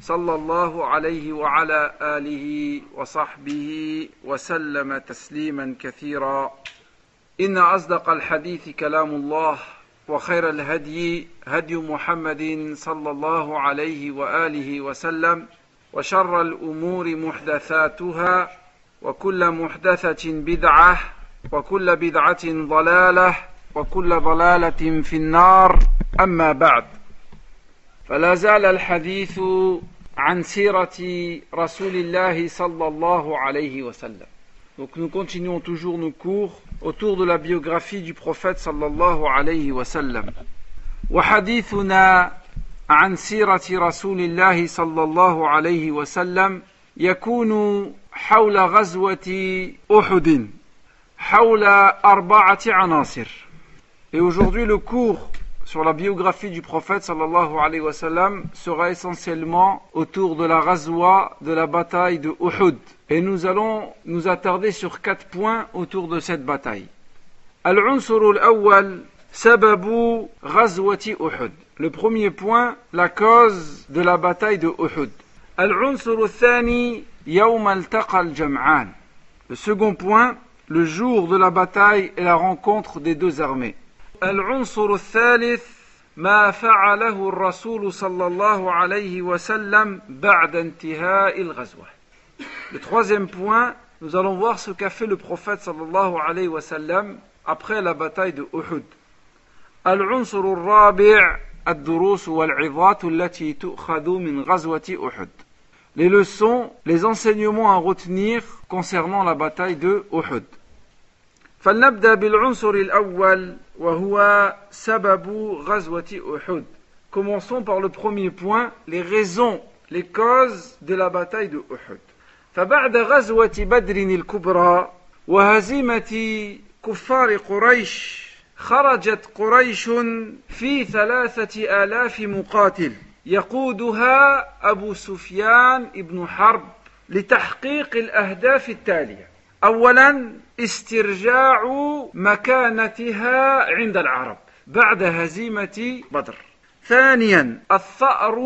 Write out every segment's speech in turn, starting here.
صلى الله عليه وعلى آله وصحبه وسلم تسليما كثيرا. إن أصدق الحديث كلام الله وخير الهدي هدي محمد صلى الله عليه وآله وسلم وشر الأمور محدثاتها وكل محدثة بدعة وكل بدعة ضلالة وكل ضلالة في النار. أما بعد فلا زال الحديث عن سيرة رسول الله صلى الله عليه وسلم Donc nous continuons toujours nos cours autour de la biographie du prophète sallallahu alayhi wa sallam. وحديثنا عن سيرة رسول الله صلى الله عليه وسلم يكون حول غزوة أحد حول أربعة عناصر. Et aujourd'hui le cours sur la biographie du prophète sera essentiellement autour de la razwa de la bataille de Uhud. Et nous allons nous attarder sur quatre points autour de cette bataille. Al-Unsur sababu ghazwati Uhud. Le premier point, la cause de la bataille de Uhud. Al-Unsur yawm al-taqa. Le second point, le jour de la bataille et la rencontre des deux armées. العنصر الثالث ما فعله الرسول صلى الله عليه وسلم بعد انتهاء الغزوة. Le troisième point, nous allons voir ce qu'a fait le prophète sallallahu alayhi wa sallam après la bataille de Uhud. العنصر الرابع الدروس والعظات التي تؤخذ من غزوة أحد. Les leçons, les enseignements à retenir concernant la bataille de Uhud. فلنبدأ بالعنصر الأول وهو سبب غزوة أحد. Commençons par le premier point, les raisons, les causes de la bataille de Uhud. فبعد غزوة بدر الكبرى وهزيمة كفار قريش خرجت قريش في ثلاثة آلاف مقاتل يقودها أبو سفيان بن حرب لتحقيق الأهداف التالية أولا استرجاع مكانتها عند العرب بعد هزيمة بدر ثانيا الثأر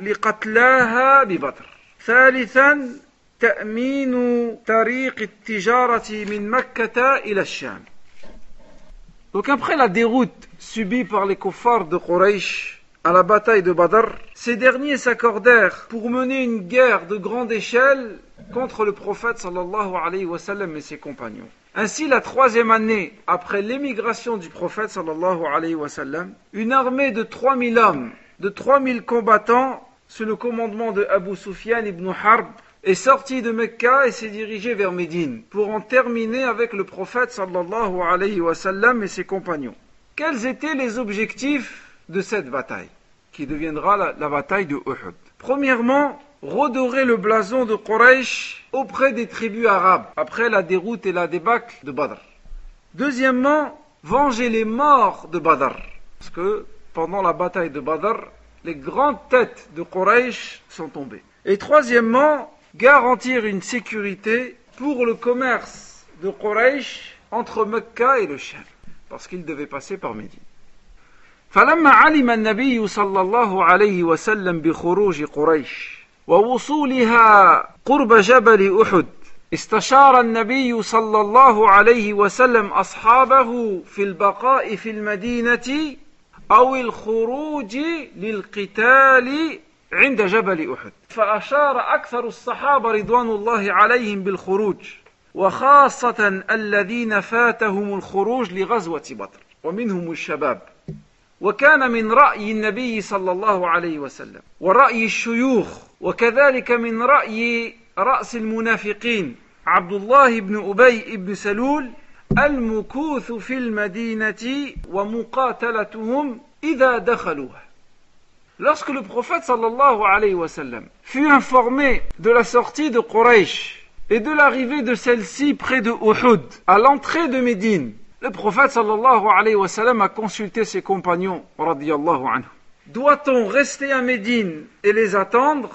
لقتلاها ببدر ثالثا تأمين طريق التجارة من مكة إلى الشام Donc après la déroute subie par les kuffars de Quraysh à la bataille de Badr, ces derniers s'accordèrent pour mener une guerre de grande échelle contre le prophète sallallahu alayhi wa sallam et ses compagnons. Ainsi, la troisième année après l'émigration du prophète sallallahu alayhi wa sallam, une armée de 3000 hommes, de 3000 combattants, sous le commandement de Abu Sufyan ibn Harb, est sortie de Mecca et s'est dirigée vers Médine pour en terminer avec le prophète sallallahu alayhi wa sallam et ses compagnons. Quels étaient les objectifs de cette bataille, qui deviendra la, la bataille de Uhud? Premièrement, redorer le blason de Quraysh auprès des tribus arabes après la déroute et la débâcle de Badr. Deuxièmement, venger les morts de Badr. Parce que pendant la bataille de Badr, les grandes têtes de Quraysh sont tombées. Et troisièmement, garantir une sécurité pour le commerce de Quraysh entre Mecca et le Sham. Parce qu'il devait passer par Médine. فلما علم النبي صلى الله عليه وسلم بخروج قريش ووصولها قرب جبل أحد. استشار النبي صلى الله عليه وسلم أصحابه في البقاء في المدينة أو الخروج للقتال عند جبل أحد. فأشار أكثر الصحابة رضوان الله عليهم بالخروج وخاصة الذين فاتهم الخروج لغزوة بدر ومنهم الشباب. وكان من راي النبي صلى الله عليه وسلم وراي الشيوخ وكذلك من رأي رأس المنافقين عبد الله بن أبي بن سلول المكوث في المدينة ومقاتلتهم إذا دخلوها Lorsque le prophète sallallahu alayhi wa sallam fut informé de la sortie de Quraysh et de l'arrivée de celle-ci près de Uhud, à l'entrée de Médine. Le prophète sallallahu alayhi wa sallam a consulté ses compagnons. Doit-on rester à Médine et les attendre,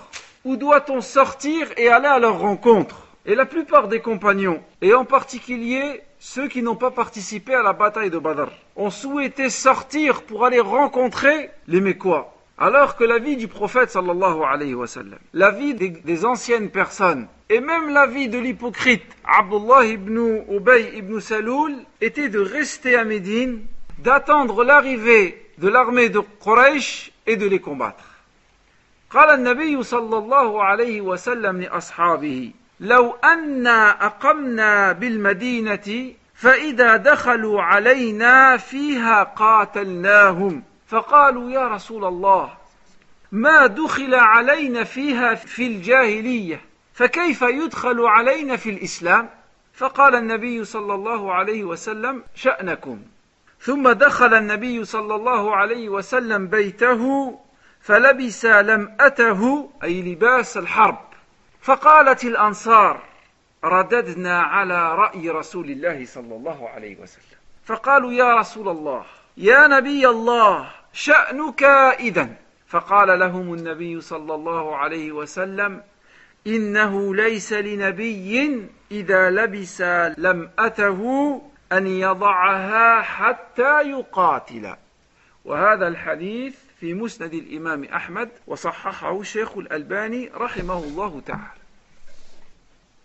ou doit-on sortir et aller à leur rencontre? Et la plupart des compagnons, et en particulier ceux qui n'ont pas participé à la bataille de Badr, ont souhaité sortir pour aller rencontrer les Mécois. Alors que la vie du prophète sallallahu alayhi wa sallam, la vie des, des anciennes personnes, et même la vie de l'hypocrite Abdullah ibn Ubay ibn Saloul était de rester à Médine, d'attendre l'arrivée de l'armée de Quraysh et de les combattre. قال النبي صلى الله عليه وسلم لأصحابه لو أنا أقمنا بالمدينة فإذا دخلوا علينا فيها قاتلناهم فقالوا يا رسول الله ما دخل علينا فيها في الجاهلية فكيف يدخل علينا في الإسلام؟ فقال النبي صلى الله عليه وسلم شأنكم. ثم دخل النبي صلى الله عليه وسلم بيته فلبس لمأته أي لباس الحرب. فقالت الأنصار رددنا على رأي رسول الله صلى الله عليه وسلم. فقالوا يا رسول الله يا نبي الله شأنك إذا فقال لهم النبي صلى الله عليه وسلم إنه ليس لنبي إذا لبس لمأته أن يضعها حتى يقاتل. وهذا الحديث في مسند الإمام أحمد وصححه الشيخ الألباني رحمه الله تعالى.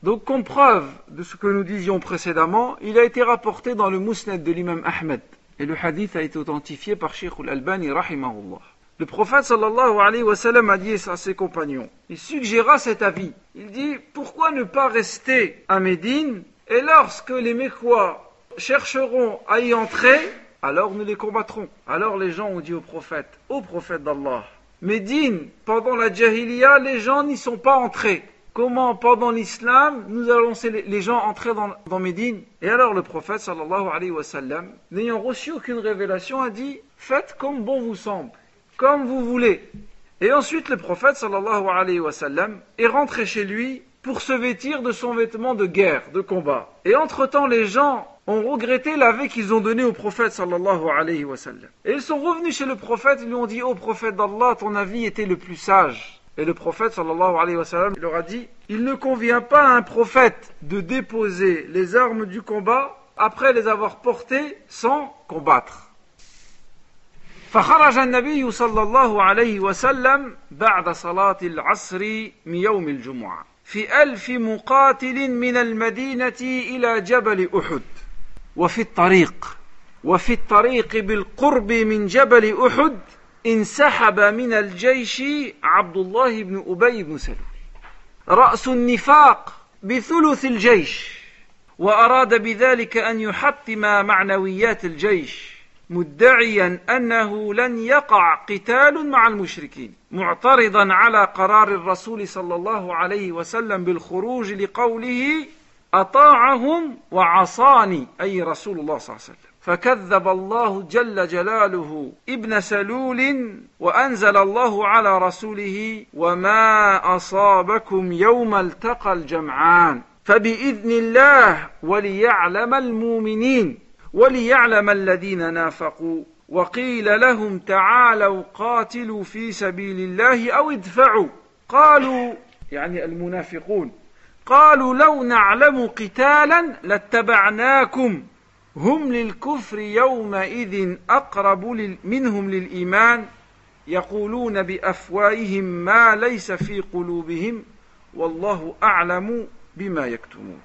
Donc, comme preuve de ce que nous disions précédemment, il a été rapporté dans le Musnad de l'imam Ahmed. Et le hadith a été authentifié par Sheikh al-Albani, rahimahullah. Le prophète sallallahu alayhi wa sallam a dit à ses compagnons, il suggéra cet avis. Il dit, pourquoi ne pas rester à Médine et lorsque les Mécois chercheront à y entrer, alors nous les combattrons. Alors les gens ont dit au prophète, au prophète d'Allah, Médine, pendant la Jahiliya, les gens n'y sont pas entrés comment pendant l'islam nous allons les gens entrer dans, Médine Et alors le prophète sallallahu alayhi wa sallam, n'ayant reçu aucune révélation, a dit faites comme bon vous semble, comme vous voulez. Et ensuite le prophète sallallahu alayhi wa sallam est rentré chez lui pour se vêtir de son vêtement de guerre, de combat. Et entre-temps les gens ont regretté l'avis qu'ils ont donné au prophète sallallahu alayhi wa. Et ils sont revenus chez le prophète, ils lui ont dit, ô prophète d'Allah, ton avis était le plus sage. Et le prophète sallallahu alayhi wa sallam leur a dit Il ne convient pas à un prophète de déposer les armes du combat après les avoir portées sans combattre. فخرج النبي صلى الله عليه وسلم بعد صلاة العصر من يوم الجمعة في ألف مقاتل من المدينة إلى جبل أحد وفي الطريق وفي الطريق بالقرب من جبل أحد انسحب من الجيش عبد الله بن أبي بن سلول رأس النفاق بثلث الجيش وأراد بذلك أن يحطم معنويات الجيش مدعيا أنه لن يقع قتال مع المشركين معترضا على قرار الرسول صلى الله عليه وسلم بالخروج لقوله أطاعهم وعصاني أي رسول الله صلى الله عليه وسلم. فكذب الله جل جلاله ابن سلول وأنزل الله على رسوله وما أصابكم يوم التقى الجمعان فبإذن الله وليعلم المؤمنين وليعلم الذين نافقوا وقيل لهم تعالوا قاتلوا في سبيل الله أو ادفعوا قالوا يعني المنافقون قالوا لو نعلم قتالا لاتبعناكم هم للكفر يومئذ أقرب منهم للإيمان يقولون بأفواههم ما ليس في قلوبهم والله أعلم بما يكتمون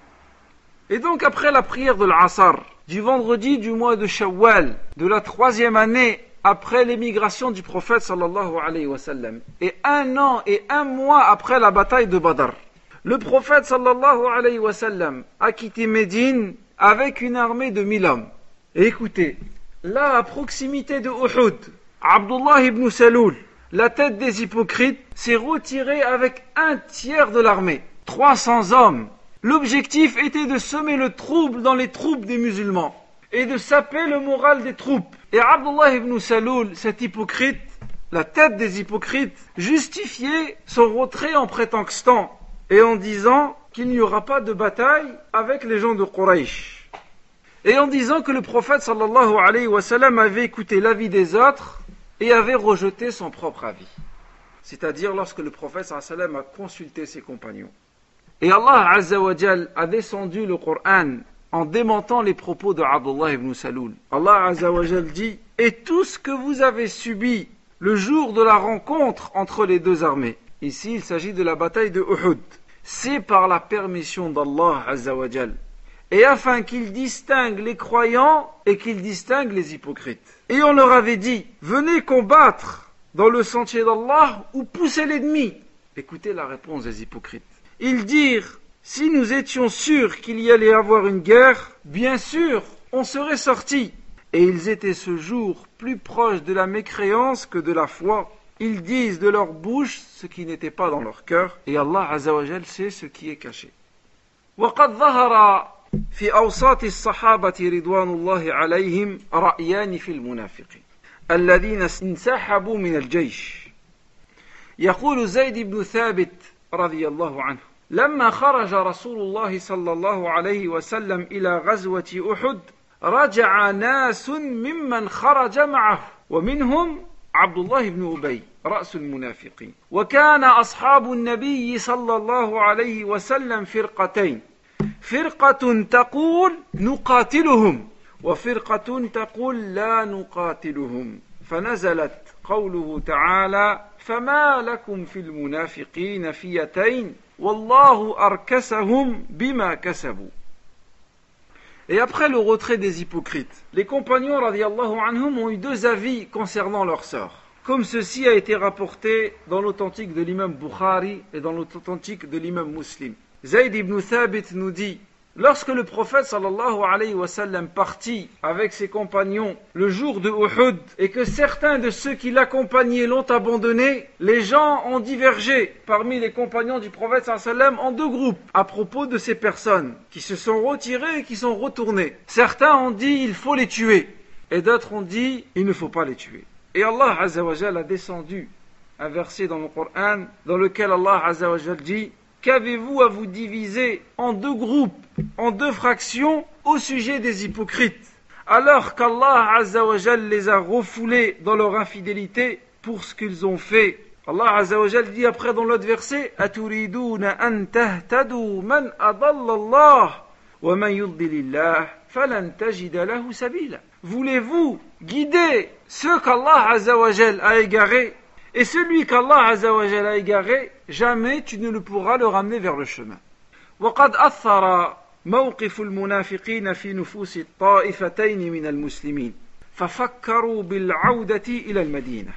Et donc après la prière de l'Asr, du vendredi du mois de Shawwal, de la troisième année après l'émigration du prophète sallallahu alayhi wa sallam, et un an et un mois après la bataille de Badr, le prophète sallallahu alayhi wa sallam a quitté Médine avec une armée de mille hommes. Et écoutez, là à proximité de Uhud, Abdullah ibn Saloul, la tête des hypocrites, s'est retiré avec un tiers de l'armée, 300 hommes. L'objectif était de semer le trouble dans les troupes des musulmans et de saper le moral des troupes. Et Abdullah ibn Saloul, cet hypocrite, la tête des hypocrites, justifiait son retrait en prétextant et en disant qu'il n'y aura pas de bataille avec les gens de Quraysh. Et en disant que le prophète sallallahu alayhi wa avait écouté l'avis des autres et avait rejeté son propre avis. C'est-à-dire lorsque le prophète sallallahu alayhi wa a consulté ses compagnons. Et Allah azza wa a descendu le Coran en démentant les propos de Abdullah ibn Saloul. Allah azza wa dit Et tout ce que vous avez subi le jour de la rencontre entre les deux armées. Ici, il s'agit de la bataille de Uhud. C'est par la permission d'Allah Azzawajal. Et afin qu'il distingue les croyants et qu'il distingue les hypocrites. Et on leur avait dit, venez combattre dans le sentier d'Allah ou poussez l'ennemi. Écoutez la réponse des hypocrites. Ils dirent, si nous étions sûrs qu'il y allait avoir une guerre, bien sûr, on serait sortis. Et ils étaient ce jour plus proches de la mécréance que de la foi. Ils disent de leur bouche ce qui n'était pas dans leur cœur, et Allah Azzawajal sait ce qui est caché. وقد ظهر في أوساط الصحابة رضوان الله عليهم رأيان في المنافقين الذين انسحبوا من الجيش. يقول زيد بن ثابت رضي الله عنه لما خرج رسول الله صلى الله عليه وسلم إلى غزوة أحد رجع ناس ممن خرج معه ومنهم عبد الله بن أبي. رأس المنافقين. وكان أصحاب النبي صلى الله عليه وسلم فرقتين. فرقة تقول نقاتلهم وفرقة تقول لا نقاتلهم. فنزلت قوله تعالى فما لكم في المنافقين فيتين والله أركسهم بما كسبوا. Et après le retrait des hypocrites, les compagnons radiallahu anhum ont eu deux avis concernant leur sort. Comme ceci a été rapporté dans l'authentique de l'imam Bukhari et dans l'authentique de l'imam Muslim. Zayd ibn Thabit nous dit Lorsque le prophète sallallahu alayhi wa sallam partit avec ses compagnons le jour de Uhud et que certains de ceux qui l'accompagnaient l'ont abandonné, les gens ont divergé parmi les compagnons du prophète sallallahu alayhi en deux groupes à propos de ces personnes qui se sont retirées et qui sont retournées. Certains ont dit il faut les tuer et d'autres ont dit il ne faut pas les tuer. Et Allah azza wa a descendu un verset dans le Coran dans lequel Allah azza wa dit Qu'avez-vous à vous diviser en deux groupes, en deux fractions au sujet des hypocrites? Alors qu'Allah Azzawajal les a refoulés dans leur infidélité pour ce qu'ils ont fait. Allah Azzawajal dit après dans l'autre verset an tahtadu man adallallah wa man yudlilillah falan tajida lahu sabila Voulez-vous guider ceux qu'Allah Azzawajal a égarés et celui qu'Allah Azzawajal a égaré, jamais tu ne le pourras le ramener vers le chemin. وقد أثر موقف المنافقين في نفوس الطائفتين من المسلمين ففكروا بالعودة إلى المدينة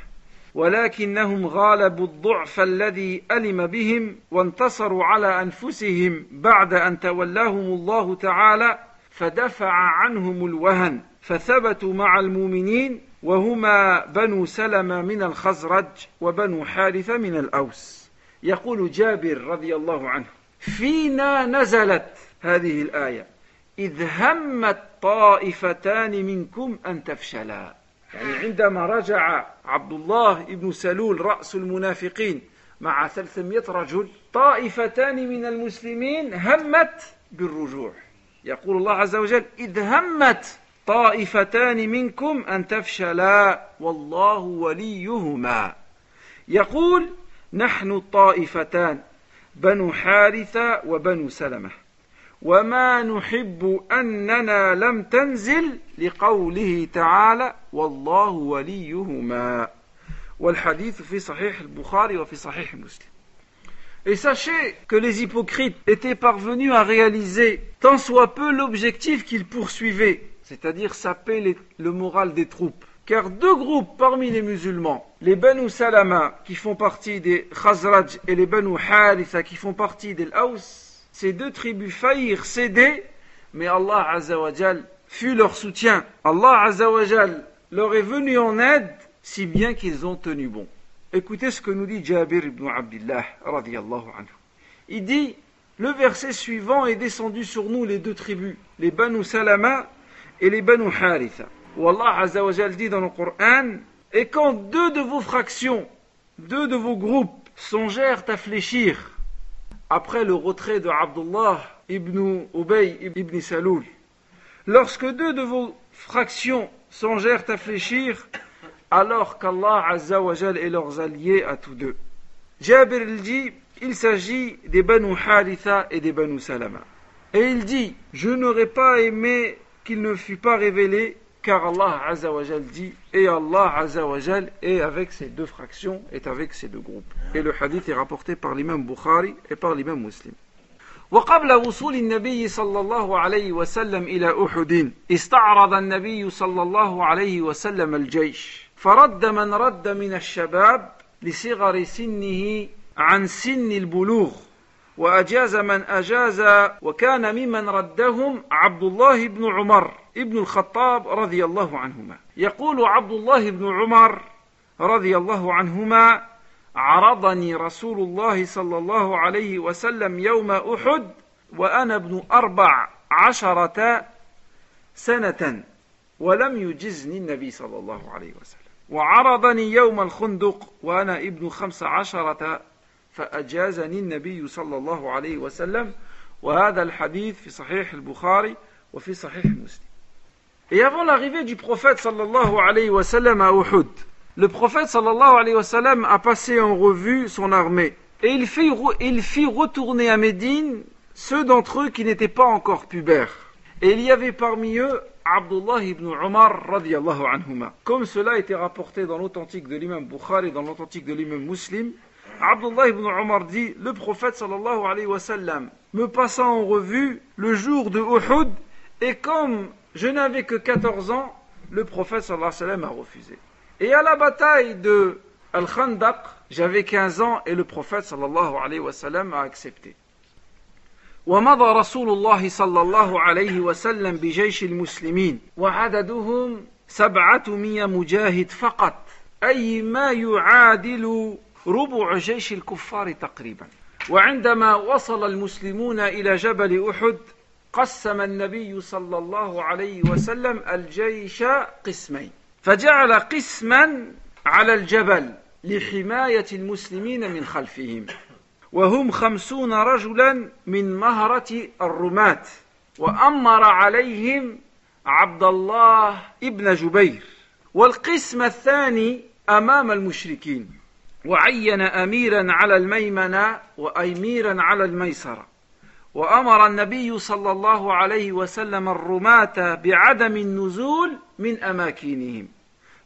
ولكنهم غالبوا الضعف الذي ألم بهم وانتصروا على أنفسهم بعد أن تولاهم الله تعالى فدفع عنهم الوهن فثبتوا مع المؤمنين وهما بنو سلمة من الخزرج وبنو حارثة من الأوس. يقول جابر رضي الله عنه فينا نزلت هذه الآية إذ همت طائفتان منكم أن تفشلا. يعني عندما رجع عبد الله بن سلول رأس المنافقين مع 300 رجل طائفتان من المسلمين همت بالرجوع. يقول الله عز وجل إذ همت طائفتان منكم أن تفشلا والله وليهما. يقول نحن الطائفتان بنو حارثة وبنو سلمة. وما نحب أننا لم تنزل لقوله تعالى والله وليهما. والحديث في صحيح البخاري وفي صحيح مسلم. Et sachez que les hypocrites étaient parvenus à réaliser tant soit peu l'objectif qu'ils poursuivaient, c'est-à-dire saper le moral des troupes. Car deux groupes parmi les musulmans, les Banu Salama qui font partie des Khazraj et les Banu Haritha qui font partie des Aus, ces deux tribus faillirent céder, mais Allah Azzawajal fut leur soutien. Allah Azzawajal leur est venu en aide, si bien qu'ils ont tenu bon. Écoutez ce que nous dit Jabir ibn Abdullah radiallahu anhu. Il dit, le verset suivant est descendu sur nous les deux tribus, les Banu Salama et les Banu Haritha. Où Allah Azzawajal dit dans le Coran, et quand deux de vos fractions, deux de vos groupes songèrent à fléchir, après le retrait de Abdullah ibn Ubay ibn Saloul, lorsque deux de vos fractions songèrent à fléchir, alors qu'Allah Azzawajal est leurs alliés à tous deux. Jabir dit, il s'agit des Banu Haritha et des Banu Salama. Et il dit, je n'aurais pas aimé qu'il ne fût pas révélé, car Allah Azzawajal dit, et Allah Azzawajal est avec ces deux fractions, est avec ces deux groupes. Et le hadith est rapporté par l'imam Bukhari et par l'imam Muslim. وقبل وصول النبي صلى الله عليه وسلم إلى أحد استعرض النبي صلى الله عليه وسلم الجيش فرد من رد من الشباب لصغر سنه عن سن البلوغ وأجاز من أجاز وكان ممن ردهم عبد الله بن عمر ابن الخطاب رضي الله عنهما. يقول عبد الله بن عمر رضي الله عنهما عرضني رسول الله صلى الله عليه وسلم يوم أحد وأنا ابن أربع عشرة سنة ولم يجزني النبي صلى الله عليه وسلم. وعرضني يوم الخندق وأنا ابن خمس عشرة فأجازني النبي صلى الله عليه وسلم وهذا الحديث في صحيح البخاري وفي صحيح مسلم Et avant l'arrivée du prophète sallallahu alayhi wa sallam à Uhud, le prophète sallallahu alayhi wa sallam a passé en revue son armée et il fit, il fit retourner à Médine ceux d'entre eux qui n'étaient pas encore pubères. Et il y avait parmi eux Abdullah ibn Umar radiallahu anhuma. Comme cela a été rapporté dans l'authentique de l'imam Bukhari et dans l'authentique de l'imam Muslim, Abdullah ibn Umar dit Le prophète sallallahu alayhi wa sallam me passa en revue le jour de Uhud et comme je n'avais que 14 ans, le prophète sallallahu alayhi wa sallam a refusé. Et à la bataille de Al-Khandaq, j'avais 15 ans et le prophète sallallahu alayhi wa sallam a accepté. ومضى رسول الله صلى الله عليه وسلم بجيش المسلمين وعددهم سبعة مجاهد فقط أي ما يعادل ربع جيش الكفار تقريبا. وعندما وصل المسلمون إلى جبل أحد قسم النبي صلى الله عليه وسلم الجيش قسمين. فجعل قسما على الجبل لحماية المسلمين من خلفهم. وهم خمسون رجلا من مهرة الرماة. وأمر عليهم عبد الله ابن جبير. والقسم الثاني أمام المشركين. وعين أميرا على الميمنة وأميرا على الميسرة. وأمر النبي صلى الله عليه وسلم الرماة بعدم النزول من أماكنهم.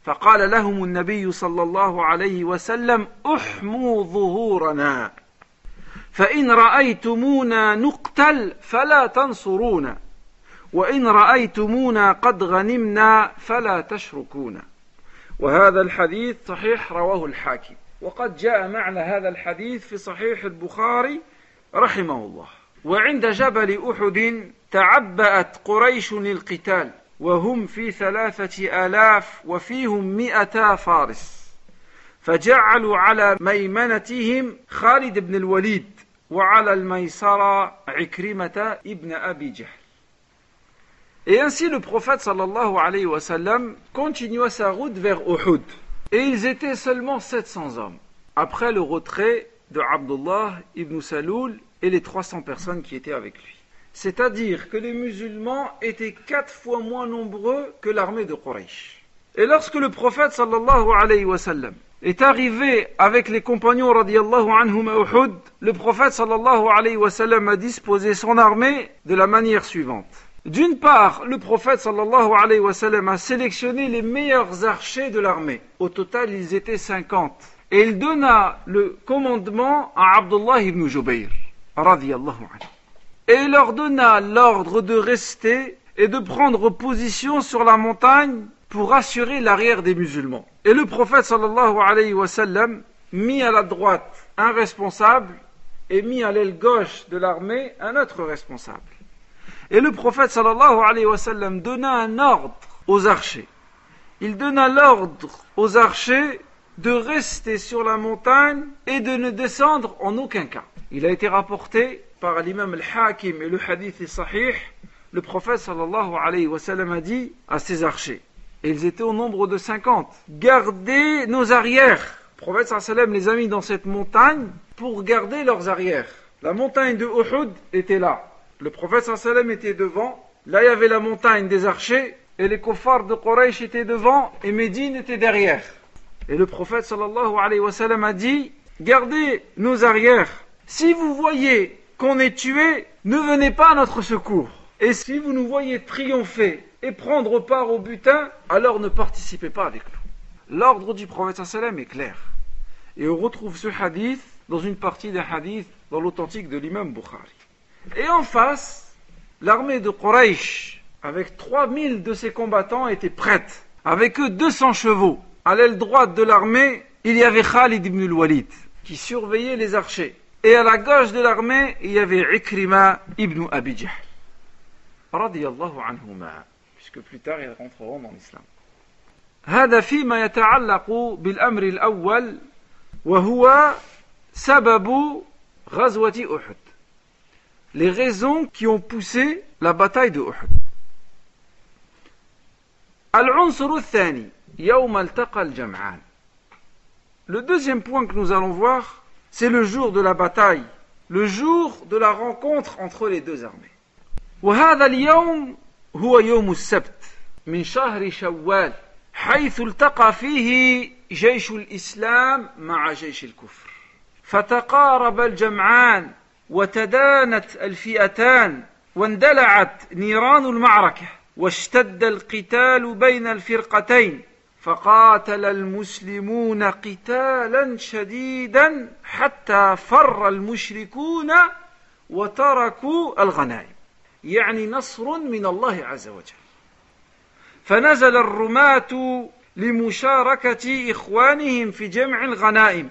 فقال لهم النبي صلى الله عليه وسلم احموا ظهورنا فإن رأيتمونا نقتل فلا تنصرونا وإن رأيتمونا قد غنمنا فلا تشركونا. وهذا الحديث صحيح رواه الحاكم. وقد جاء معنى هذا الحديث في صحيح البخاري رحمه الله. وعند جبل أحد تعبأت قريش للقتال وهم في ثلاثة آلاف وفيهم مئتا فارس. فجعلوا على ميمنتهم خالد بن الوليد وعلى الميسرة عكرمة ابن أبي جهل. Et ainsi le prophète sallallahu alayhi wa sallam continua sa route vers Uhud. Et ils étaient seulement 700 hommes. Après le retrait de Abdullah ibn Saloul et les 300 personnes qui étaient avec lui. C'est-à-dire que les musulmans étaient quatre fois moins nombreux que l'armée de Quraysh. Et lorsque le prophète sallallahu est arrivé avec les compagnons radiallahu anhum à le prophète sallallahu a disposé son armée de la manière suivante. D'une part, le prophète alayhi a sélectionné les meilleurs archers de l'armée. Au total, ils étaient 50. Et il donna le commandement à Abdullah ibn Jubayr. Et il leur donna l'ordre de rester et de prendre position sur la montagne pour assurer l'arrière des musulmans. Et le prophète sallallahu alayhi mit à la droite un responsable et mit à l'aile gauche de l'armée un autre responsable. Et le prophète sallallahu alayhi wa sallam donna un ordre aux archers. Il donna l'ordre aux archers de rester sur la montagne et de ne descendre en aucun cas. Il a été rapporté par l'imam al-Hakim et le hadith est sahih, le prophète sallallahu alayhi wa sallam a dit à ses archers, et ils étaient au nombre de 50, gardez nos arrières. Le prophète sallallahu alayhi les a mis dans cette montagne pour garder leurs arrières. La montagne de Uhud était là. Le prophète sallam était devant. Là, il y avait la montagne des archers. Et les kuffars de Quraysh étaient devant. Et Médine était derrière. Et le prophète sallallahu alayhi wa sallam a dit Gardez nos arrières. Si vous voyez qu'on est tué, ne venez pas à notre secours. Et si vous nous voyez triompher et prendre part au butin, alors ne participez pas avec nous. L'ordre du prophète sallam est clair. Et on retrouve ce hadith dans une partie des hadiths dans l'authentique de l'imam Bukhari. Et en face, l'armée de Quraysh, avec 3000 de ses combattants, était prête. Avec eux 200 chevaux. À l'aile droite de l'armée, il y avait Khalid ibn al-Walid, qui surveillait les archers. Et à la gauche de l'armée, il y avait Ikrima ibn Abi Jahl. Radiyallahu anhuma. Puisque plus tard, ils rentreront dans l'islam. هذا فيما يتعلق بالأمر الأول وهو سبب غزوة أحد les raisons qui ont poussé la bataille de Uhud. العنصر الثاني يوم التقى الجمعان Le deuxième point que nous allons voir, c'est le jour de la bataille, le jour de la rencontre entre les deux armées. وهذا اليوم هو يوم السبت من شهر شوال حيث التقى فيه جيش الإسلام مع جيش الكفر فتقارب الجمعان وتدانت الفئتان واندلعت نيران المعركة واشتد القتال بين الفرقتين فقاتل المسلمون قتالا شديدا حتى فر المشركون وتركوا الغنائم. يعني نصر من الله عز وجل. فنزل الرماة لمشاركة إخوانهم في جمع الغنائم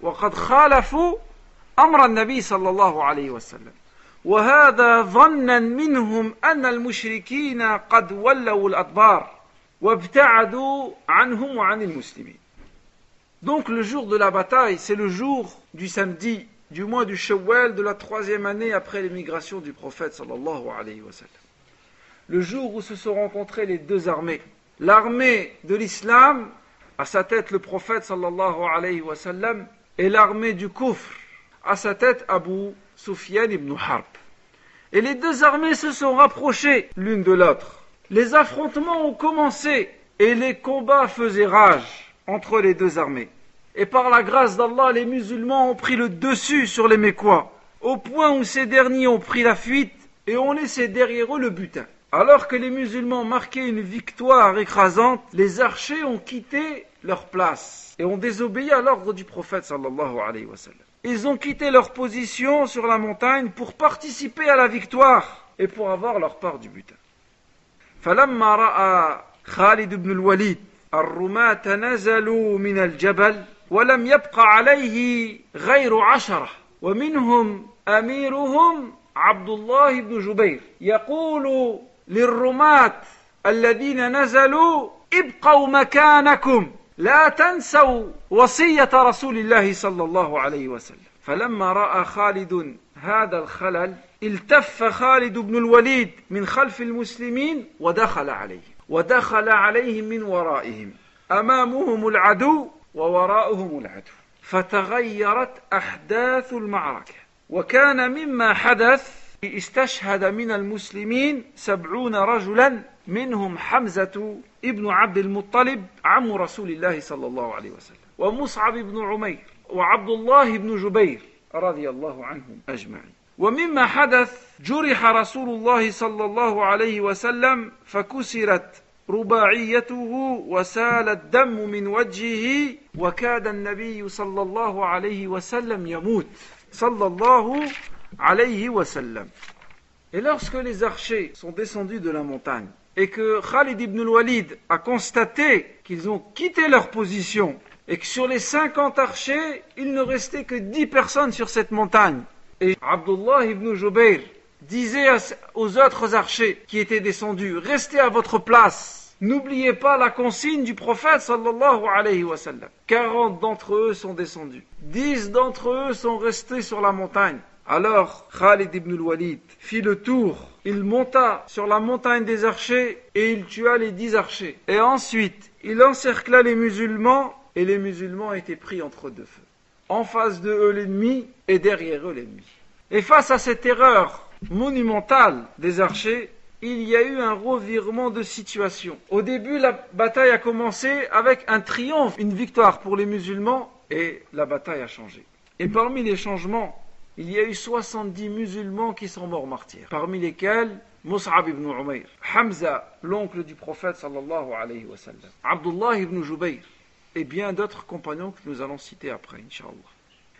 وقد خالفوا أمر النبي صلى الله عليه وسلم وهذا ظنا منهم أن المشركين قد ولوا الأدبار وابتعدوا عنهم وعن المسلمين Donc le jour de la bataille, c'est le jour du samedi du mois du Shawwal de la troisième année après l'émigration du prophète sallallahu alayhi wa sallam. Le jour où se sont rencontrées les deux armées. L'armée de l'islam, à sa tête le prophète sallallahu alayhi wa sallam, et l'armée du kufr, à sa tête Abu Sufyan ibn Harb. Et les deux armées se sont rapprochées l'une de l'autre. Les affrontements ont commencé et les combats faisaient rage entre les deux armées. Et par la grâce d'Allah, les musulmans ont pris le dessus sur les Mécois, au point où ces derniers ont pris la fuite et ont laissé derrière eux le butin. Alors que les musulmans marquaient une victoire écrasante, les archers ont quitté leur place et ont désobéi à l'ordre du prophète sallallahu alayhi wa sallam Ils ont quitté leur position sur la montagne pour participer à la victoire et pour avoir leur part du butin. فلما رأى خالد بن الوليد الرماة نزلوا من الجبل ولم يبق عليه غير عشرة ومنهم أميرهم عبد الله بن جبير يقول للرماة الذين نزلوا ابقوا مكانكم لا تنسوا وصية رسول الله صلى الله عليه وسلم. فلما رأى خالد هذا الخلل التف خالد بن الوليد من خلف المسلمين ودخل عليهم ودخل عليهم من ورائهم. أمامهم العدو ووراءهم العدو. فتغيرت أحداث المعركة. وكان مما حدث استشهد من المسلمين سبعون رجلا منهم حمزة ابن عبد المطلب عم رسول الله صلى الله عليه وسلم ومصعب بن عمير وعبد الله بن جبير رضي الله عنهم أجمعين. ومما حدث جرح رسول الله صلى الله عليه وسلم فكسرت رباعيته وسال الدم من وجهه وكاد النبي صلى الله عليه وسلم يموت. صلى الله عليه وسلم. Et lorsque les archers sont descendus de la montagne et que Khalid ibn al-Walid a constaté qu'ils ont quitté leur position et que sur les 50 archers, il ne restait que 10 personnes sur cette montagne. Et Abdullah ibn Jubayr disait aux autres archers qui étaient descendus, restez à votre place. N'oubliez pas la consigne du prophète sallallahu alayhi wa sallam. 40 d'entre eux sont descendus. 10 d'entre eux sont restés sur la montagne. Alors Khalid ibn al-Walid fit le tour, il monta sur la montagne des archers et il tua les dix archers. Et ensuite, il encercla les musulmans et les musulmans étaient pris entre deux feux. En face de eux l'ennemi et derrière eux l'ennemi. Et face à cette erreur monumentale des archers, il y a eu un revirement de situation. Au début, la bataille a commencé avec un triomphe, une victoire pour les musulmans, et la bataille a changé. Et parmi les changements, il y a eu 70 musulmans qui sont morts martyrs, parmi lesquels Mus'ab ibn Umayr, Hamza, l'oncle du prophète sallallahu alayhi wa sallam, Abdullah ibn Jubayr, et bien d'autres compagnons que nous allons citer après, inshallah.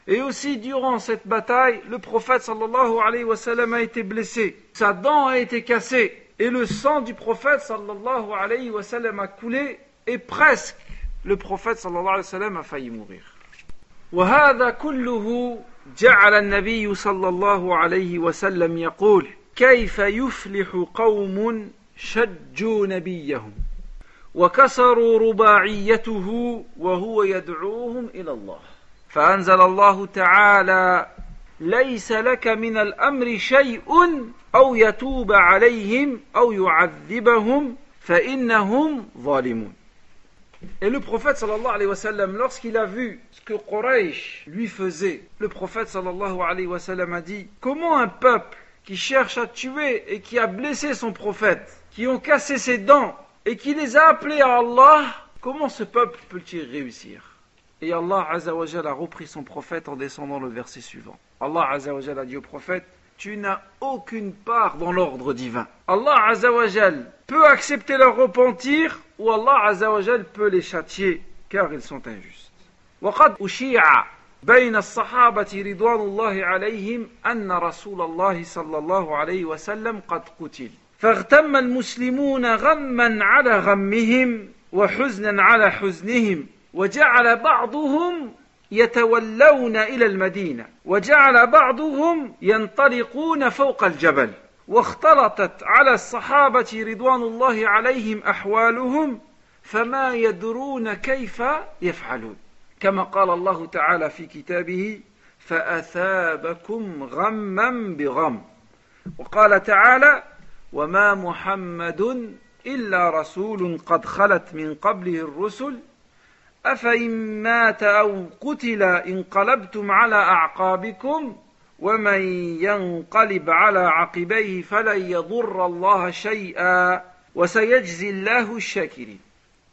Et aussi, durant cette bataille, le prophète sallallahu alayhi wa sallam a été blessé. Sa dent a été cassée. Et le sang du prophète sallallahu alayhi wa sallam a coulé. Et presque, le prophète sallallahu alayhi wa sallam a failli mourir. وهذا كله جعل النبي صلى الله عليه وسلم يقول كيف يفلح قوم شجوا نبيهم وكسروا رباعيته وهو يدعوهم إلى الله؟ فأنزل الله تعالى ليس لك من الأمر شيء أو يتوب عليهم أو يعذبهم فإنهم ظالمون. Et le prophète sallallahu alayhi wa sallam, lorsqu'il a vu ce que Quraysh lui faisait, le prophète sallallahu alayhi wa a dit Comment un peuple qui cherche à tuer et qui a blessé son prophète, qui ont cassé ses dents et qui les a appelés à Allah, comment ce peuple peut-il réussir? Et Allah Azzawajal a repris son prophète en descendant le verset suivant. Allah Azzawajal a dit au prophète Tu n'as aucune part dans l'ordre divin. Allah Azzawajal peut accepter leur repentir ou Allah Azzawajal peut les châtier car ils sont injustes. وقد أشيع بين الصحابة رضوان الله عليهم أن رسول الله صلى الله عليه وسلم قد قتل فاغتم المسلمون غما على غمهم وحزنا على حزنهم وجعل بعضهم يتولون إلى المدينة وجعل بعضهم ينطلقون فوق الجبل واختلطت على الصحابة رضوان الله عليهم أحوالهم فما يدرون كيف يفعلون. كما قال الله تعالى في كتابه فأثابكم غما بغم. وقال تعالى وما محمد إلا رسول قد خلت من قبله الرسل. أفإن مات أو قتل انقلبتم على أعقابكم؟ ومن ينقلب على عقبيه فلن يضر الله شيئا وسيجزي الله الشاكرين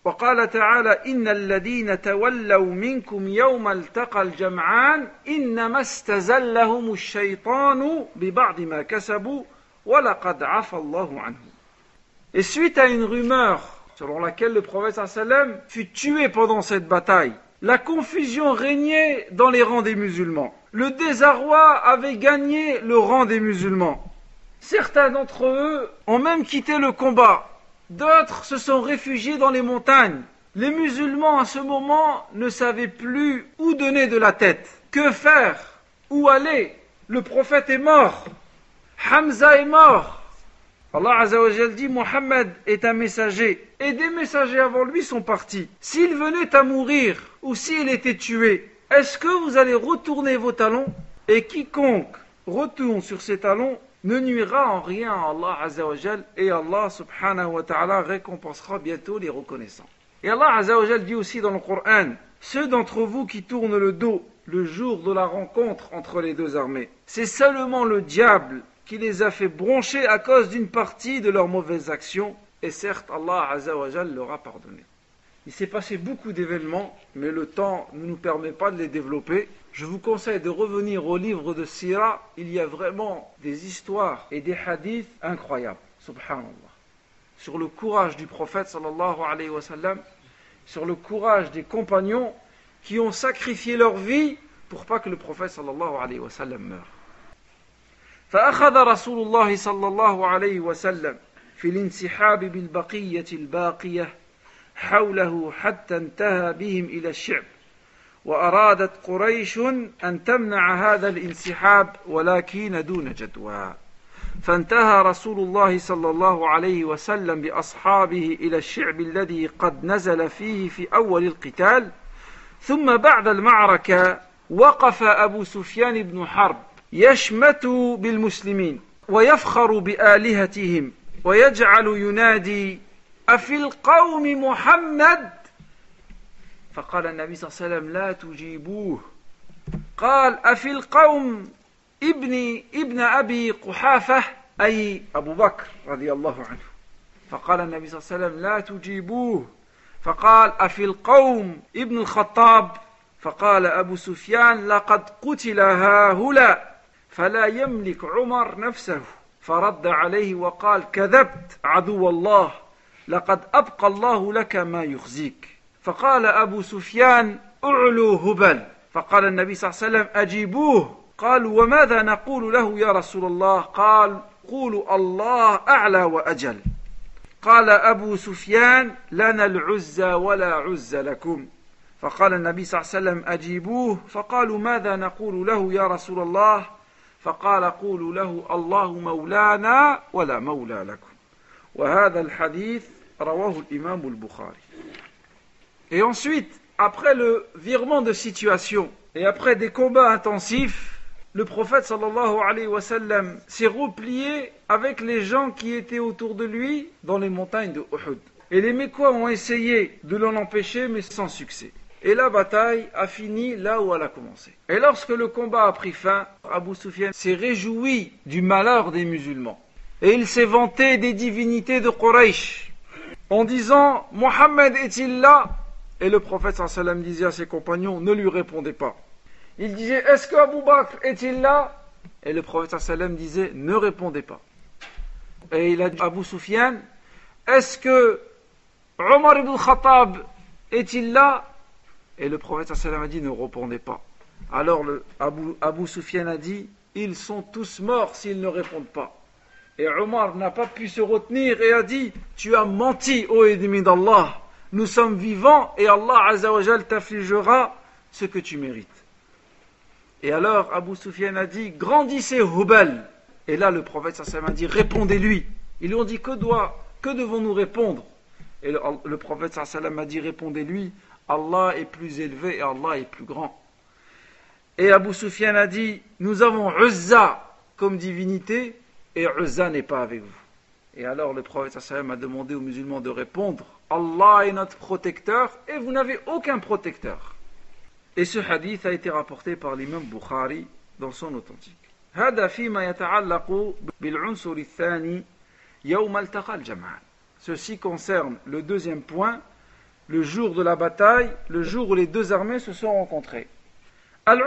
وقال تعالى إن الذين تولوا منكم يوم التقى الجمعان إنما استزلهم الشيطان ببعض ما كسبوا ولقد عفى الله عنهم Et suite à une rumeur selon laquelle le prophète sallam fut tué pendant cette bataille. La confusion régnait dans les rangs des musulmans. Le désarroi avait gagné le rang des musulmans. Certains d'entre eux ont même quitté le combat. D'autres se sont réfugiés dans les montagnes. Les musulmans à ce moment ne savaient plus où donner de la tête. Que faire Où aller Le prophète est mort. Hamza est mort. Allah Azzawajal dit Mohammed est un messager et des messagers avant lui sont partis. S'il venait à mourir ou s'il était tué, est-ce que vous allez retourner vos talons Et quiconque retourne sur ses talons ne nuira en rien à Allah Azzawajal et Allah subhanahu wa ta'ala récompensera bientôt les reconnaissants. Et Allah Azzawajal dit aussi dans le Coran Ceux d'entre vous qui tournent le dos le jour de la rencontre entre les deux armées, c'est seulement le diable qui les a fait broncher à cause d'une partie de leurs mauvaises actions, et certes Allah Azzawajal leur a pardonné. Il s'est passé beaucoup d'événements, mais le temps ne nous permet pas de les développer. Je vous conseille de revenir au livre de Sira, il y a vraiment des histoires et des hadiths incroyables, subhanallah. Sur le courage du prophète sallallahu alayhi wa sallam, sur le courage des compagnons qui ont sacrifié leur vie pour pas que le prophète sallallahu alayhi wa sallam meure. فأخذ رسول الله صلى الله عليه وسلم في الانسحاب بالبقية الباقية حوله حتى انتهى بهم إلى الشعب. وأرادت قريش أن تمنع هذا الانسحاب ولكن دون جدوى. فانتهى رسول الله صلى الله عليه وسلم بأصحابه إلى الشعب الذي قد نزل فيه في أول القتال. ثم بعد المعركة وقف أبو سفيان بن حرب يشمت بالمسلمين ويفخر بآلهتهم ويجعل ينادي أفي القوم محمد؟ فقال النبي صلى الله عليه وسلم لا تجيبوه. قال أفي القوم ابن ابن أبي قحافة أي أبو بكر رضي الله عنه. فقال النبي صلى الله عليه وسلم لا تجيبوه. فقال أفي القوم ابن الخطاب؟ فقال أبو سفيان لقد قتل هاهلا فلا يملك عمر نفسه. فرد عليه وقال كذبت عدو الله. لقد أبقى الله لك ما يخزيك. فقال أبو سفيان أعلو هبل. فقال النبي صلى الله عليه وسلم أجيبوه. قالوا وماذا نقول له يا رسول الله؟ قال قولوا الله أعلى وأجل. قال أبو سفيان لنا العزى ولا عز لكم. فقال النبي صلى الله عليه وسلم أجيبوه. فقالوا ماذا نقول له يا رسول الله؟ فقال قولوا له الله مولانا ولا مولى لكم. وهذا الحديث Et ensuite, après le virement de situation et après des combats intensifs, le prophète sallallahu alayhi wa sallam s'est replié avec les gens qui étaient autour de lui dans les montagnes de Uhud. Et les Mécois ont essayé de l'en empêcher, mais sans succès. Et la bataille a fini là où elle a commencé. Et lorsque le combat a pris fin, Abu Sufyan s'est réjoui du malheur des musulmans. Et il s'est vanté des divinités de Quraysh en disant Mohammed est-il là? Et le prophète sallam disait à ses compagnons Ne lui répondez pas. Il disait Est-ce que Abu Bakr est-il là? Et le prophète sallam disait Ne répondez pas. Et il a dit Abu Sufyan Est-ce que Omar ibn Khattab est-il là? Et le prophète sallam a dit Ne répondez pas. Alors le Abu, Abu a dit Ils sont tous morts s'ils ne répondent pas. Et Omar n'a pas pu se retenir et a dit Tu as menti, ô ennemi d'Allah. Nous sommes vivants et Allah Azzawajal t'affligera ce que tu mérites. Et alors Abu Sufyan a dit Grandissez Hubal. Et là le prophète sallam a dit Répondez-lui. Ils lui ont dit Que doit, que devons-nous répondre? Et le, le prophète sallam a dit Répondez-lui Allah est plus élevé et Allah est plus grand. Et Abu Sufyan a dit Nous avons Uzza comme divinité et Uzza n'est pas avec vous. Et alors le prophète a demandé aux musulmans de répondre Allah est notre protecteur et vous n'avez aucun protecteur. Et ce hadith a été rapporté par l'imam Bukhari dans son authentique. Ceci concerne le deuxième point, le jour de la bataille, le jour où les deux armées se sont rencontrées. al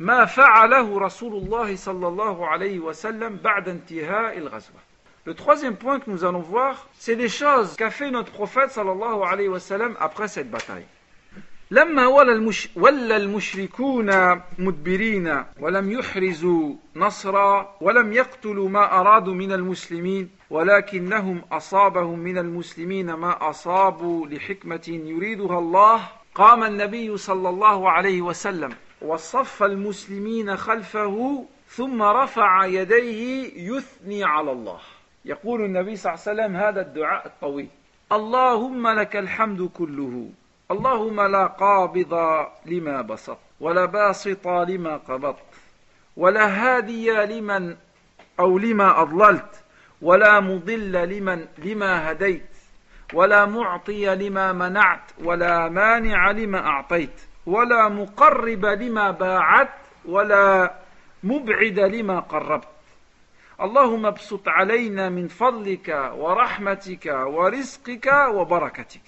ما فعله رسول الله صلى الله عليه وسلم بعد انتهاء الغزوة. Le troisième point que nous allons voir, c'est les choses qu'a fait notre prophète sallallahu alayhi wa sallam après cette bataille. لما ولى, المش... ولى المشركون مدبرين ولم يحرزوا نصرا ولم يقتلوا ما أرادوا من المسلمين ولكنهم أصابهم من المسلمين ما أصابوا لحكمة يريدها الله قام النبي صلى الله عليه وسلم وصف المسلمين خلفه ثم رفع يديه يثني على الله. يقول النبي صلى الله عليه وسلم هذا الدعاء الطويل. اللهم لك الحمد كله. اللهم لا قابض لما بسط ولا باسط لما قبضت ولا هادي لمن أو لما أضللت ولا مضل لمن لما هديت ولا معطي لما منعت ولا مانع لما أعطيت. ولا مقرب لما باعت ولا مبعد لما قربت. اللهم ابسط علينا من فضلك ورحمتك ورزقك وبركتك.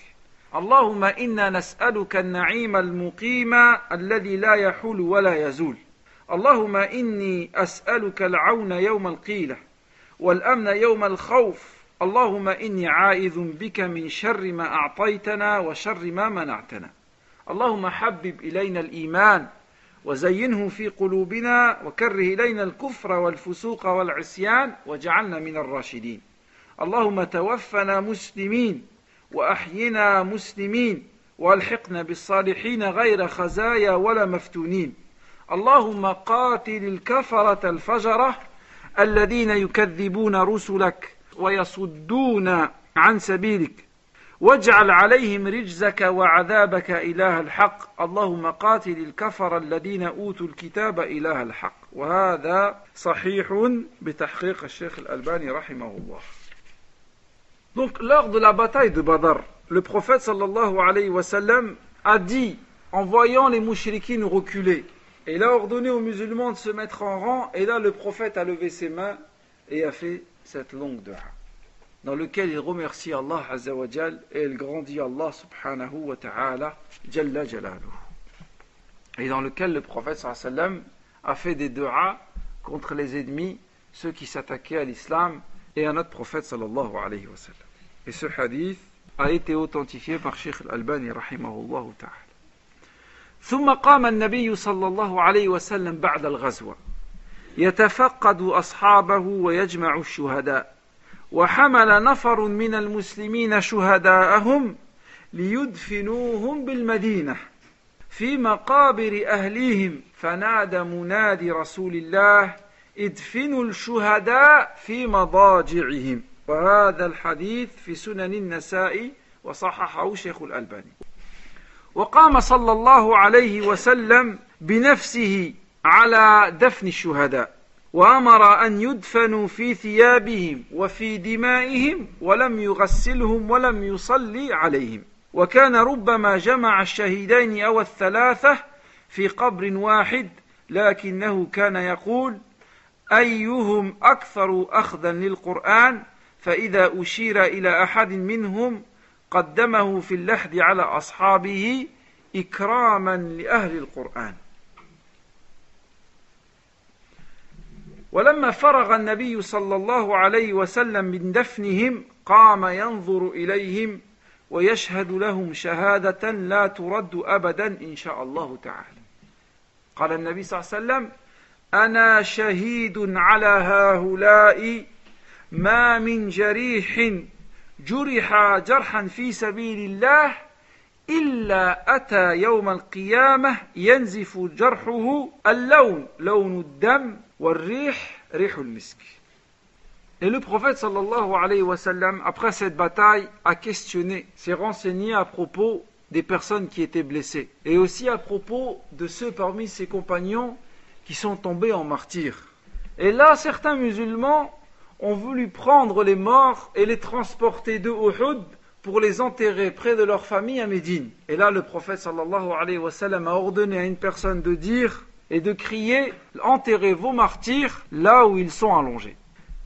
اللهم إنا نسألك النعيم المقيم الذي لا يحول ولا يزول. اللهم إني أسألك العون يوم القيلة والأمن يوم الخوف. اللهم إني عائذ بك من شر ما أعطيتنا وشر ما منعتنا. اللهم حبب إلينا الإيمان وزينه في قلوبنا وكره إلينا الكفر والفسوق والعصيان واجعلنا من الراشدين. اللهم توفنا مسلمين وأحينا مسلمين وألحقنا بالصالحين غير خزايا ولا مفتونين. اللهم قاتل الكفرة الفجرة الذين يكذبون رسلك ويصدون عن سبيلك. واجعل عليهم رجزك وعذابك إله الحق اللهم قاتل الكفر الذين أوتوا الكتاب إله الحق وهذا صحيح بتحقيق الشيخ الألباني رحمه الله Donc lors de la bataille de Badr, le prophète sallallahu alayhi wa sallam a dit, en voyant les mouchriquines reculer, Et il a ordonné aux musulmans de se mettre en rang, et là le prophète a levé ses mains et a fait cette longue dua, dans lequel il remercie Allah Azzawajal et il grandit Allah subhanahu wa ta'ala jalla jalaluhu. Et dans lequel le prophète sallam a fait des duas contre les ennemis, ceux qui s'attaquaient à l'islam et à notre prophète sallallahu alayhi wa sallam. Et ce hadith a été authentifié par Sheikh Al-Albani rahimahullah ta'ala. ثم قام النبي صلى الله عليه وسلم بعد الغزوة يتفقد أصحابه ويجمع الشهداء وحمل نفر من المسلمين شهداءهم ليدفنوهم بالمدينة في مقابر أهليهم. فنادى منادي رسول الله ادفنوا الشهداء في مضاجعهم. وهذا الحديث في سنن النساء وصححه شيخ الألباني. وقام صلى الله عليه وسلم بنفسه على دفن الشهداء. وأمر أن يدفنوا في ثيابهم وفي دمائهم ولم يغسلهم ولم يصلي عليهم. وكان ربما جمع الشهيدين أو الثلاثة في قبر واحد لكنه كان يقول أيهم أكثر اخذا للقرآن؟ فإذا أشير إلى أحد منهم قدمه في اللحد على أصحابه إكراما لأهل القرآن. ولما فرغ النبي صلى الله عليه وسلم من دفنهم قام ينظر إليهم ويشهد لهم شهادة لا ترد ابدا إن شاء الله تعالى. قال النبي صلى الله عليه وسلم أنا شهيد على هؤلاء ما من جريح جرح جرحا في سبيل الله إلا أتى يوم القيامة ينزف جرحه اللون لون الدم Et le prophète sallallahu wa après cette bataille, a questionné, s'est renseigné à propos des personnes qui étaient blessées et aussi à propos de ceux parmi ses compagnons qui sont tombés en martyrs. Et là, certains musulmans ont voulu prendre les morts et les transporter de Uhud pour les enterrer près de leur famille à Médine. Et là, le prophète sallallahu wa a ordonné à une personne de dire et de crier enterrez vos martyrs là où ils sont allongés.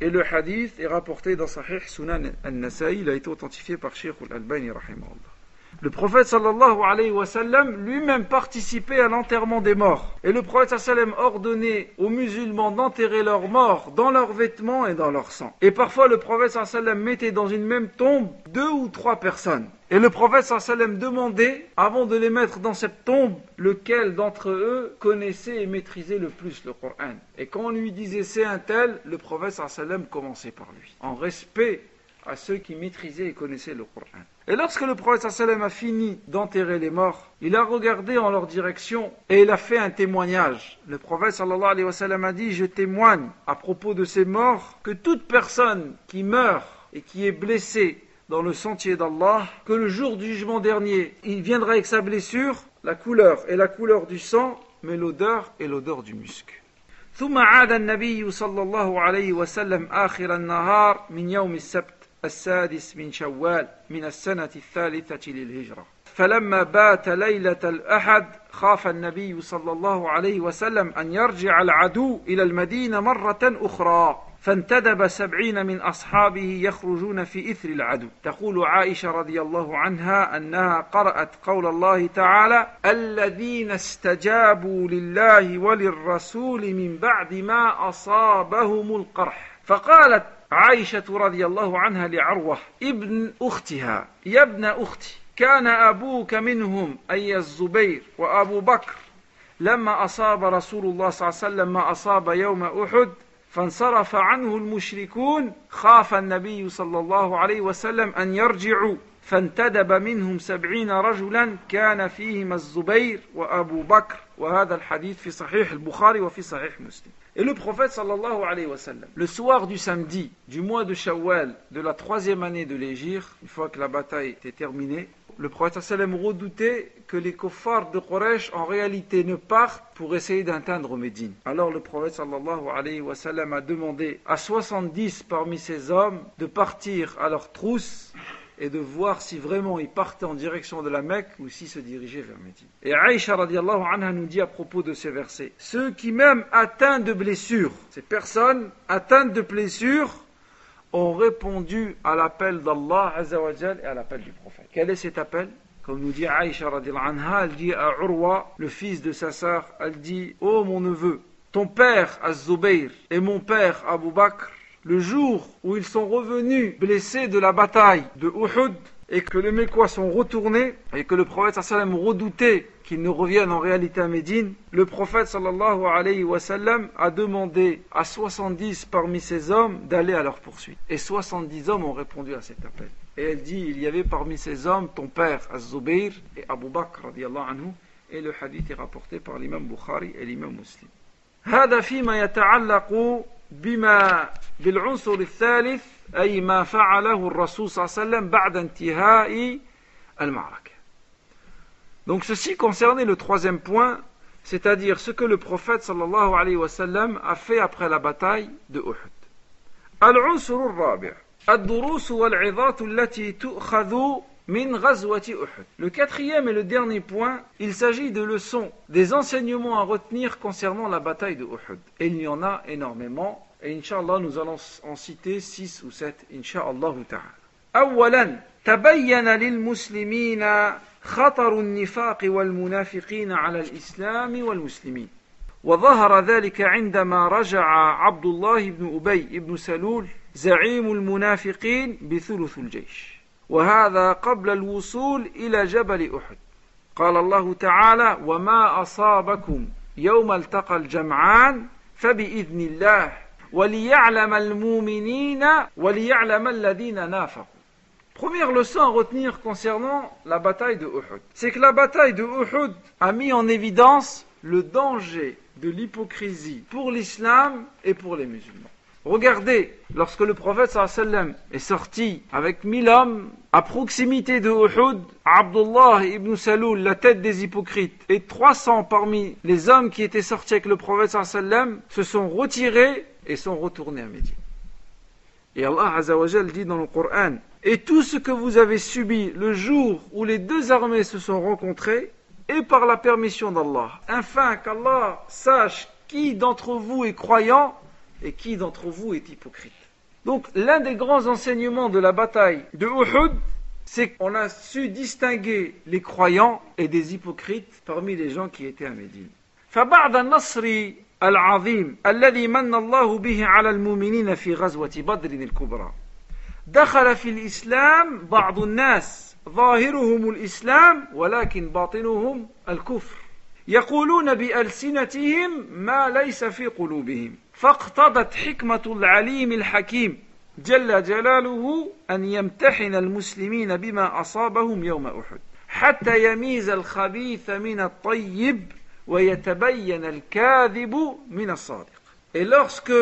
Et le hadith est rapporté dans Sahih Sunan al-Nasa'i, il a été authentifié par Sheikh al-Albani. Le prophète sallallahu alayhi wa lui-même participait à l'enterrement des morts. Et le prophète sallam ordonnait aux musulmans d'enterrer leurs morts dans leurs vêtements et dans leur sang. Et parfois le prophète sallam mettait dans une même tombe deux ou trois personnes. Et le prophète sallam demandait, avant de les mettre dans cette tombe, lequel d'entre eux connaissait et maîtrisait le plus le Coran. Et quand on lui disait c'est un tel, le prophète sallam commençait par lui. En respect à ceux qui maîtrisaient et connaissaient le Coran. Et lorsque le prophète sallam a fini d'enterrer les morts, il a regardé en leur direction et il a fait un témoignage. Le prophète sallallahu alayhi wa sallam a dit Je témoigne à propos de ces morts que toute personne qui meurt et qui est blessée dans le sentier d'Allah, que le jour du jugement dernier, il viendra avec sa blessure, la couleur est la couleur du sang, mais l'odeur est l'odeur du musc. ثم عاد النبي صلى الله عليه وسلم آخر النهار من يوم السبت السادس من شوال من السنة الثالثة للهجرة فلما بات ليلة الأحد خاف النبي صلى الله عليه وسلم أن يرجع العدو إلى المدينة مرة أخرى فانتدب سبعين من أصحابه يخرجون في إثر العدو. تقول عائشة رضي الله عنها أنها قرأت قول الله تعالى الذين استجابوا لله وللرسول من بعد ما أصابهم القرح. فقالت عائشة رضي الله عنها لعروة ابن أختها يا ابن أختي كان أبوك منهم أي الزبير وأبو بكر لما أصاب رسول الله صلى الله عليه وسلم ما أصاب يوم أحد فانصرف عنه المشركون خاف النبي صلى الله عليه وسلم أن يرجعوا فانتدب منهم سبعين رجلا كان فيهم الزبير وأبو بكر وهذا الحديث في صحيح البخاري وفي صحيح مسلم Et le prophète sallallahu alayhi wa sallam, le soir du samedi du mois de Shawwal de la troisième année de l'Égypte, une fois que la bataille était terminée, le prophète sallam redoutait que les kuffars de Quraysh en réalité ne partent pour essayer d'atteindre Médine. Alors le prophète sallallahu alayhi wa sallam a demandé à 70 parmi ces hommes de partir à leur trousse et de voir si vraiment il partait en direction de la Mecque ou s'il se dirigeait vers Médine. Et Aïcha radiallahu anha nous dit à propos de ces versets, ceux qui même atteints de blessures, ces personnes atteintes de blessures, ont répondu à l'appel d'Allah et à l'appel du prophète. Quel est cet appel? Comme nous dit Aïcha anha, elle dit à Urwa, le fils de sa sœur, elle dit, ô oh mon neveu, ton père Az-Zubayr et mon père Abu Bakr, le jour où ils sont revenus blessés de la bataille de Uhud et que les Mécois sont retournés et que le prophète sallam redoutait qu'ils ne reviennent en réalité à Médine, le prophète sallallahu alayhi wa sallam a demandé à 70 parmi ces hommes d'aller à leur poursuite. Et 70 hommes ont répondu à cet appel. Et elle dit, il y avait parmi ces hommes ton père Az-Zubayr et Abu Bakr radiallahu anhu et le hadith est rapporté par l'imam Bukhari et l'imam Muslim. هذا فيما يتعلق بما بالعنصر الثالث أي ما فعله الرسول صلى الله عليه وسلم بعد انتهاء المعركة Donc ceci concernait le troisième point, c'est-à-dire ce que le prophète sallallahu alayhi wa sallam a fait après la bataille de Uhud. العنصر الرابع الدروس والعظات التي تؤخذ min ghazwati Uhud. Le quatrième et le dernier point, il s'agit de leçons, des enseignements à retenir concernant la bataille de Uhud. Et il y en a énormément. Et Inch'Allah, nous allons en citer 6 ou 7, Inch'Allah ta'ala. أولا تبين للمسلمين خطر النفاق والمنافقين على الإسلام والمسلمين وظهر ذلك عندما رجع عبد الله بن أبي بن سلول زعيم المنافقين بثلث الجيش وهذا قبل الوصول إلى جبل أحد قال الله تعالى وما أصابكم يوم التقى الجمعان فبإذن الله وليعلم المؤمنين وليعلم الذين نافقوا Première leçon à retenir concernant la bataille de Uhud, c'est que la bataille de Uhud a mis en évidence le danger de l'hypocrisie pour l'islam et pour les musulmans. Regardez, lorsque le prophète sallam est sorti avec mille hommes à proximité de Uhud, Abdullah ibn Saloul, la tête des hypocrites, et 300 parmi les hommes qui étaient sortis avec le prophète sallam se sont retirés et sont retournés à Médine. Et Allah Azzawajal dit dans le Coran Et tout ce que vous avez subi le jour où les deux armées se sont rencontrées est par la permission d'Allah, afin qu'Allah sache qui d'entre vous est croyant et qui d'entre vous est hypocrite. Donc l'un des grands enseignements de la bataille de Uhud, c'est qu'on a su distinguer les croyants et des hypocrites parmi les gens qui étaient à Médine. العظيم الذي من الله به على المؤمنين في غزوة بدر الكبرى. دخل في الإسلام بعض الناس ظاهرهم الإسلام ولكن باطنهم الكفر. يقولون بألسنتهم ما ليس في قلوبهم. فاقتضت حكمة العليم الحكيم جل جلاله أن يمتحن المسلمين بما أصابهم يوم أحد حتى يميز الخبيث من الطيب Et lorsque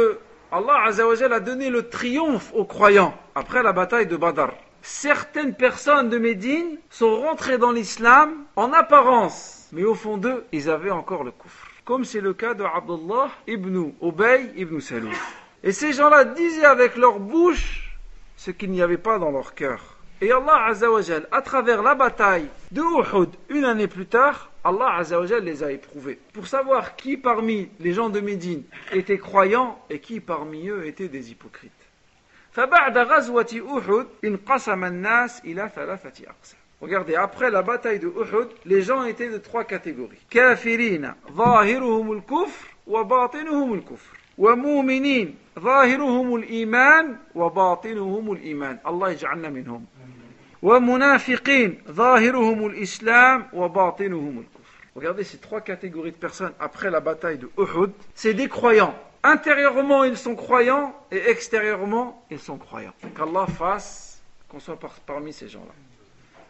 Allah a donné le triomphe aux croyants après la bataille de Badr, certaines personnes de Médine sont rentrées dans l'islam en apparence, mais au fond d'eux, ils avaient encore le kufr. Comme c'est le cas de Abdullah ibn Ubay ibn Salou. Et ces gens-là disaient avec leur bouche ce qu'il n'y avait pas dans leur cœur. Et Allah Azzawajal, à travers la bataille de Uhud, une année plus tard, Allah Azzawajal les a éprouvés pour savoir qui parmi les gens de Médine étaient croyants et qui parmi eux étaient des hypocrites. Regardez, après la bataille de Uhud, les gens étaient de trois catégories. كافرين ظاهرهم الكفر وباطنهم الكفر ومؤمنين ظاهرهم الإيمان وباطنهم الإيمان الله يجعلنا منهم Regardez ces trois catégories de personnes après la bataille de Uhud. C'est des croyants. Intérieurement, ils sont croyants et extérieurement, ils sont croyants. Qu'Allah fasse qu'on soit parmi ces gens-là.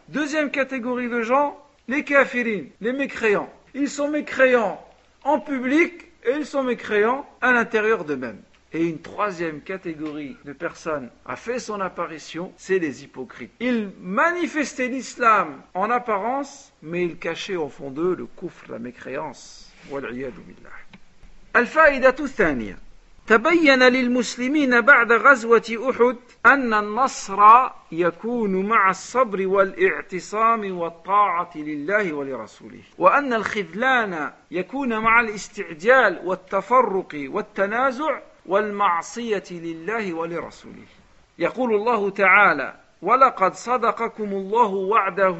Deuxième catégorie de gens, les kafirines, les mécréants. Ils sont mécréants en public et ils sont mécréants à l'intérieur d'eux-mêmes. Et une troisième catégorie de personnes a fait son apparition, c'est les hypocrites. Ils manifestaient l'islam en apparence, mais ils cachaient au fond d'eux le coufre, la mécréance. الفائدة الثانية تبين للمسلمين بعد غزوة أحد أن النصر يكون مع الصبر والاعتصام والطاعة لله ولرسوله وأن الخذلان يكون مع الاستعجال والتفرق والتنازع والمعصية لله ولرسوله. يقول الله تعالى ولقد صدقكم الله وعده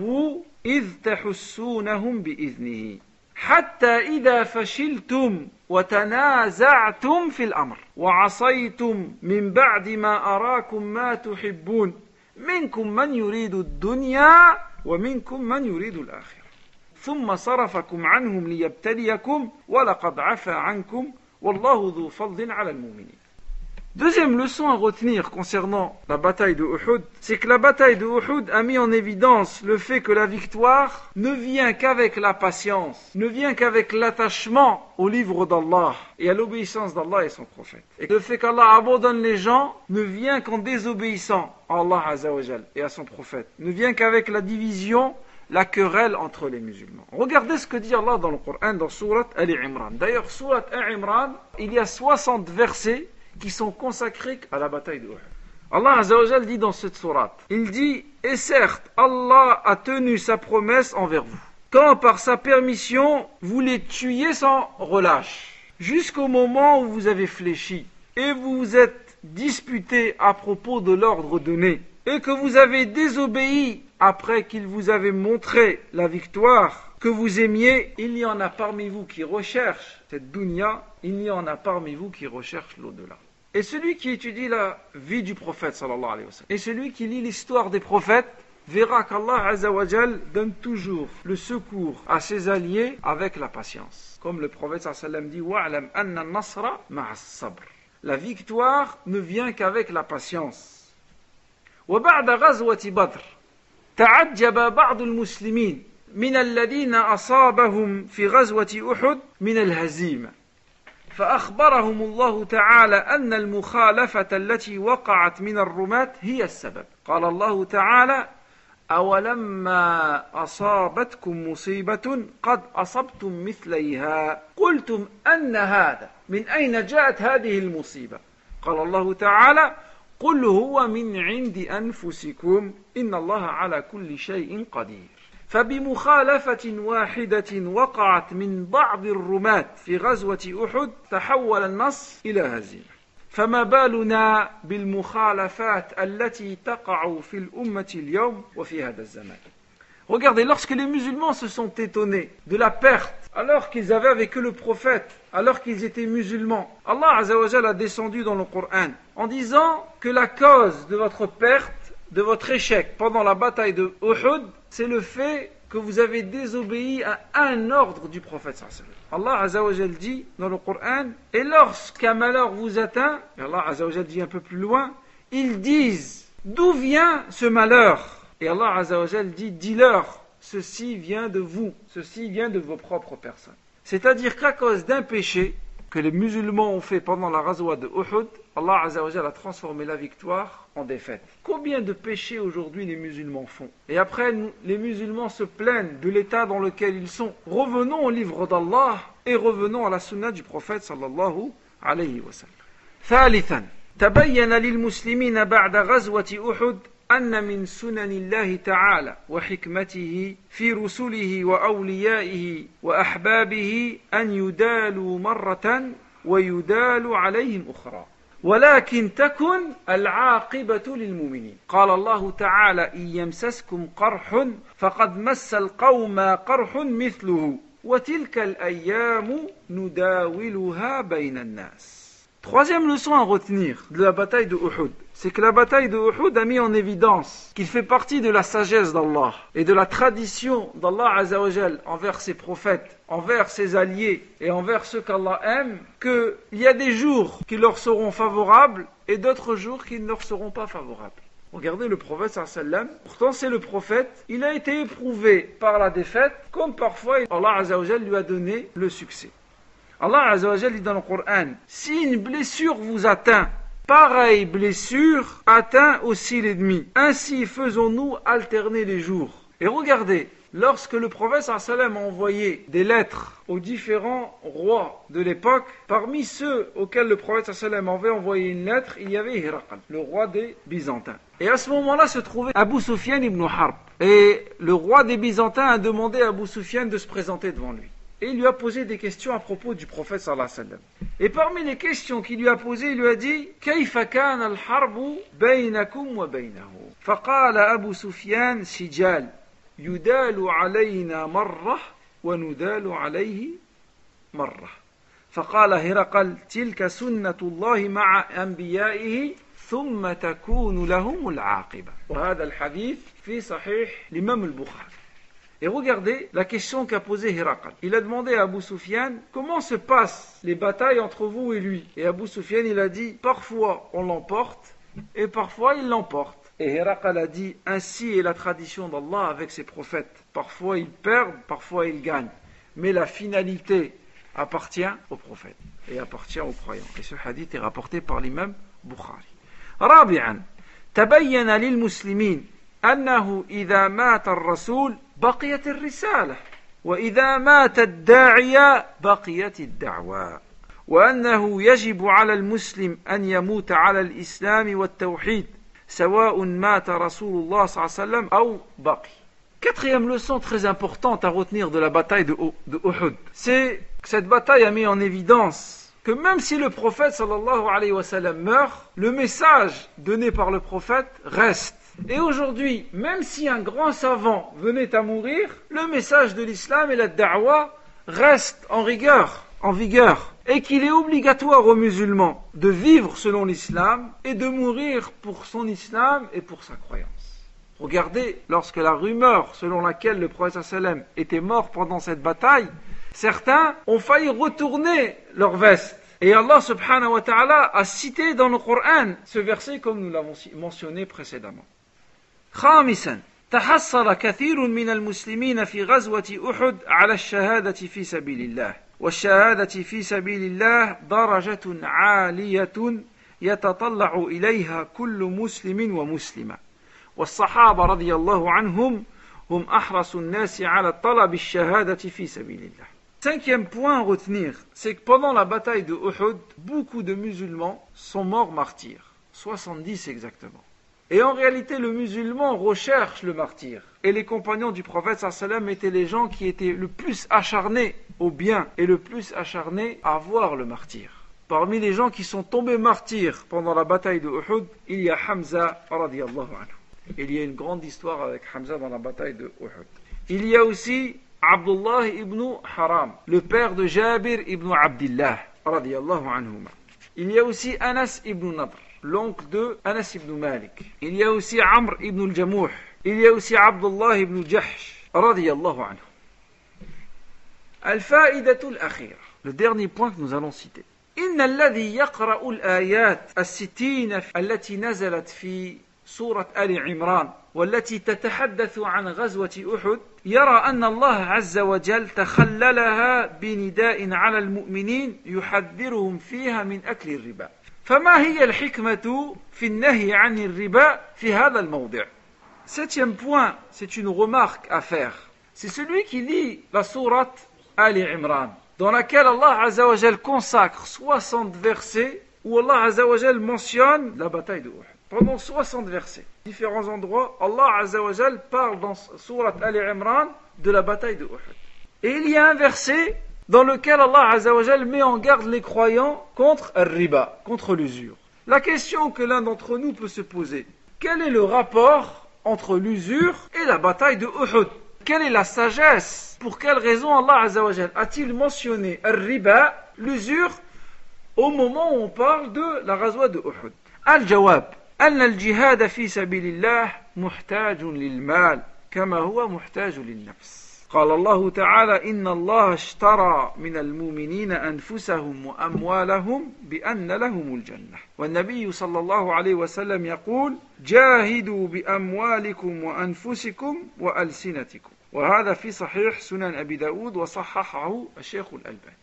إذ تحسونهم بإذنه حتى إذا فشلتم وتنازعتم في الأمر وعصيتم من بعد ما أراكم ما تحبون منكم من يريد الدنيا ومنكم من يريد الآخرة. ثم صرفكم عنهم ليبتليكم ولقد عفى عنكم Wallahu al-mu'minin. Deuxième leçon à retenir concernant la bataille de Uhud, c'est que la bataille de Uhud a mis en évidence le fait que la victoire ne vient qu'avec la patience, ne vient qu'avec l'attachement au livre d'Allah et à l'obéissance d'Allah et son prophète. Et le fait qu'Allah abandonne les gens ne vient qu'en désobéissant à Allah et à son prophète, ne vient qu'avec la division la querelle entre les musulmans. Regardez ce que dit Allah dans le Coran, dans Surat Al-Imran. D'ailleurs, Surat Al-Imran, il y a 60 versets qui sont consacrés à la bataille de Uhud. Allah Azzawajal dit dans cette sourate, il dit, et certes, Allah a tenu sa promesse envers vous. Quand par sa permission, vous les tuiez sans relâche, jusqu'au moment où vous avez fléchi, et vous vous êtes disputé à propos de l'ordre donné, et que vous avez désobéi après qu'il vous avait montré la victoire que vous aimiez, il y en a parmi vous qui recherchent cette dunya, il y en a parmi vous qui recherchent l'au-delà. Et celui qui étudie la vie du prophète sallallahu alayhi wa et celui qui lit l'histoire des prophètes, verra qu'Allah azawajal donne toujours le secours à ses alliés avec la patience. Comme le prophète sallallahu dit, anna nasra sabr. La victoire ne vient qu'avec la patience. وبعد غزوة بدر تعجب بعض المسلمين من الذين أصابهم في غزوة أحد من الهزيمة. فأخبرهم الله تعالى أن المخالفة التي وقعت من الرماة هي السبب. قال الله تعالى أولما أصابتكم مصيبة قد أصبتم مثليها. قلتم أن هذا من أين جاءت هذه المصيبة؟ قال الله تعالى قل هو من عند أنفسكم إن الله على كل شيء قدير. فبمخالفة واحدة وقعت من بعض الرماة في غزوة أحد تحول النص إلى هزيمة فما بالنا بالمخالفات التي تقع في الأمة اليوم وفي هذا الزمان. Regardez, lorsque les musulmans se sont étonnés de la perte, alors qu'ils avaient avec eux le prophète, alors qu'ils étaient musulmans, Allah Azzawajal a descendu dans le Coran en disant que la cause de votre perte, de votre échec pendant la bataille de Uhud, c'est le fait que vous avez désobéi à un ordre du prophète. Allah Azzawajal dit dans le Coran, et lorsqu'un malheur vous atteint, et Allah Azzawajal dit un peu plus loin, ils disent d'où vient ce malheur? Et Allah Azzawajal dit dis-leur, ceci vient de vous, ceci vient de vos propres personnes. C'est-à-dire qu'à cause d'un péché que les musulmans ont fait pendant la razwa de Uhud, Allah Azzawajal a transformé la victoire en défaite. Combien de péchés aujourd'hui les musulmans font Et après, les musulmans se plaignent de l'état dans lequel ils sont. Revenons au livre d'Allah et revenons à la sunna du prophète sallallahu alayhi wa sallam. ثالثا تبين للمسلمين بعد غزوة أحد أن من سنن الله تعالى وحكمته في رسله وأوليائه وأحبابه أن يدالوا مرة ويدال عليهم أخرى. ولكن تكن العاقبة للمؤمنين. قال الله تعالى إن يمسسكم قرح فقد مس القوم قرح مثله وتلك الأيام نداولها بين الناس. Troisième leçon à retenir de la bataille de Uhud, c'est que la bataille de Uhud a mis en évidence qu'il fait partie de la sagesse d'Allah et de la tradition d'Allah Azzawajal envers ses prophètes, envers ses alliés et envers ceux qu'Allah aime, qu'il y a des jours qui leur seront favorables et d'autres jours qui ne leur seront pas favorables. Regardez le prophète sallam, pourtant c'est le prophète, il a été éprouvé par la défaite, comme parfois Allah Azzawajal lui a donné le succès. Allah Azzawajal dit dans le Coran, si une blessure vous atteint, pareille blessure atteint aussi l'ennemi. Ainsi faisons-nous alterner les jours. Et regardez, lorsque le prophète sallam a envoyé des lettres aux différents rois de l'époque, parmi ceux auxquels le prophète sallam avait envoyé une lettre, il y avait Hiraqal, le roi des Byzantins. Et à ce moment-là se trouvait Abu Sufyan ibn Harb. Et le roi des Byzantins a demandé à Abu Sufyan de se présenter devant lui. Et il lui a posé des questions à propos du prophète sallallahu alayhi wa sallam. Et parmi les questions qu'il lui a posées, il lui a dit كيف كان الحرب بينكم وبينه فقال أبو سفيان سجال يدال علينا مرة وندال عليه مرة فقال هرقل تلك سنة الله مع أنبيائه ثم تكون لهم العاقبة وهذا الحديث في صحيح الإمام البخاري Et regardez la question qu'a posée Hirakal. Il a demandé à Abu Sufyan comment se passent les batailles entre vous et lui. Et Abu Sufyan, il a dit parfois on l'emporte et parfois il l'emporte. Et Hirakal a dit ainsi est la tradition d'Allah avec ses prophètes. Parfois ils perdent, parfois ils gagnent. Mais la finalité appartient aux prophètes et appartient aux croyants. Et ce hadith est rapporté par l'imam Bukhari. رابعا تبين للمسلمين أنه إذا مات الرسول بقيت الرسالة وإذا مات الداعية بقيت الدعوة وأنه يجب على المسلم أن يموت على الإسلام والتوحيد سواء مات رسول الله صلى الله عليه وسلم أو بقي Quatrième leçon très importante à retenir de la bataille de, de Uhud, c'est que cette bataille a mis en évidence que même si le prophète sallallahu alayhi wa sallam meurt, le message donné par le prophète reste. Et aujourd'hui, même si un grand savant venait à mourir, le message de l'islam et la da'wah reste en rigueur, en vigueur, et qu'il est obligatoire aux musulmans de vivre selon l'islam et de mourir pour son islam et pour sa croyance. Regardez, lorsque la rumeur selon laquelle le prophète sallam était mort pendant cette bataille, certains ont failli retourner leur veste. Et Allah subhanahu wa ta'ala a cité dans le Coran ce verset comme nous l'avons mentionné précédemment. خامسا تحصل كثير من المسلمين في غزوة أحد على الشهادة في سبيل الله والشهادة في سبيل الله درجة عالية يتطلع إليها كل مسلم ومسلمة والصحابة رضي الله عنهم هم أحرص الناس على طلب الشهادة في سبيل الله Cinquième point à retenir, c'est que pendant la bataille de Uhud, beaucoup de musulmans sont morts martyrs. 70 exactement. Et en réalité, le musulman recherche le martyr. Et les compagnons du prophète sallam étaient les gens qui étaient le plus acharnés au bien et le plus acharnés à voir le martyr. Parmi les gens qui sont tombés martyrs pendant la bataille de Uhud, il y a Hamza radiallahu anhu. Il y a une grande histoire avec Hamza dans la bataille de Uhud. Il y a aussi Abdullah ibn Haram, le père de Jabir ibn Abdullah radiallahu anhu. Il y a aussi Anas ibn Nadr l'oncle de Anas ibn Malik. Il y a aussi Amr ibn al-Jamouh. Il y a aussi Abdullah ibn Jahsh, radiyallahu anhu. الفائدة الأخيرة le dernier point que nous allons citer إن الذي يقرأ الآيات الستين التي نزلت في سورة آل عمران والتي تتحدث عن غزوة أحد يرى أن الله عز وجل تخللها بنداء على المؤمنين يحذرهم فيها من أكل الربا فما هي الحكمة في النهي عن الربا في هذا الموضع Septième point, c'est une remarque à faire. C'est celui qui lit la sourate Ali Imran, dans laquelle Allah Azzawajal consacre 60 versets où Allah Azzawajal mentionne la bataille de Uhud. Pendant 60 versets, différents endroits, Allah Azzawajal parle dans sourate Ali Imran de la bataille de Uhud. Et il y a un verset dans lequel Allah Azzawajal met en garde les croyants contre riba, contre l'usure. La question que l'un d'entre nous peut se poser, quel est le rapport entre l'usure et la bataille de Uhud Quelle est la sagesse Pour quelle raison Allah Azzawajal a-t-il mentionné riba, l'usure, au moment où on parle de la razwa de Uhud Al-Jawab أن الجهاد في سبيل الله محتاج للمال كما هو محتاج للنفس قال الله تعالى إن الله اشترى من المؤمنين أنفسهم وأموالهم بأن لهم الجنة. والنبي صلى الله عليه وسلم يقول جاهدوا بأموالكم وأنفسكم وألسنتكم. وهذا في صحيح سنن أبي داود وصححه الشيخ الألباني.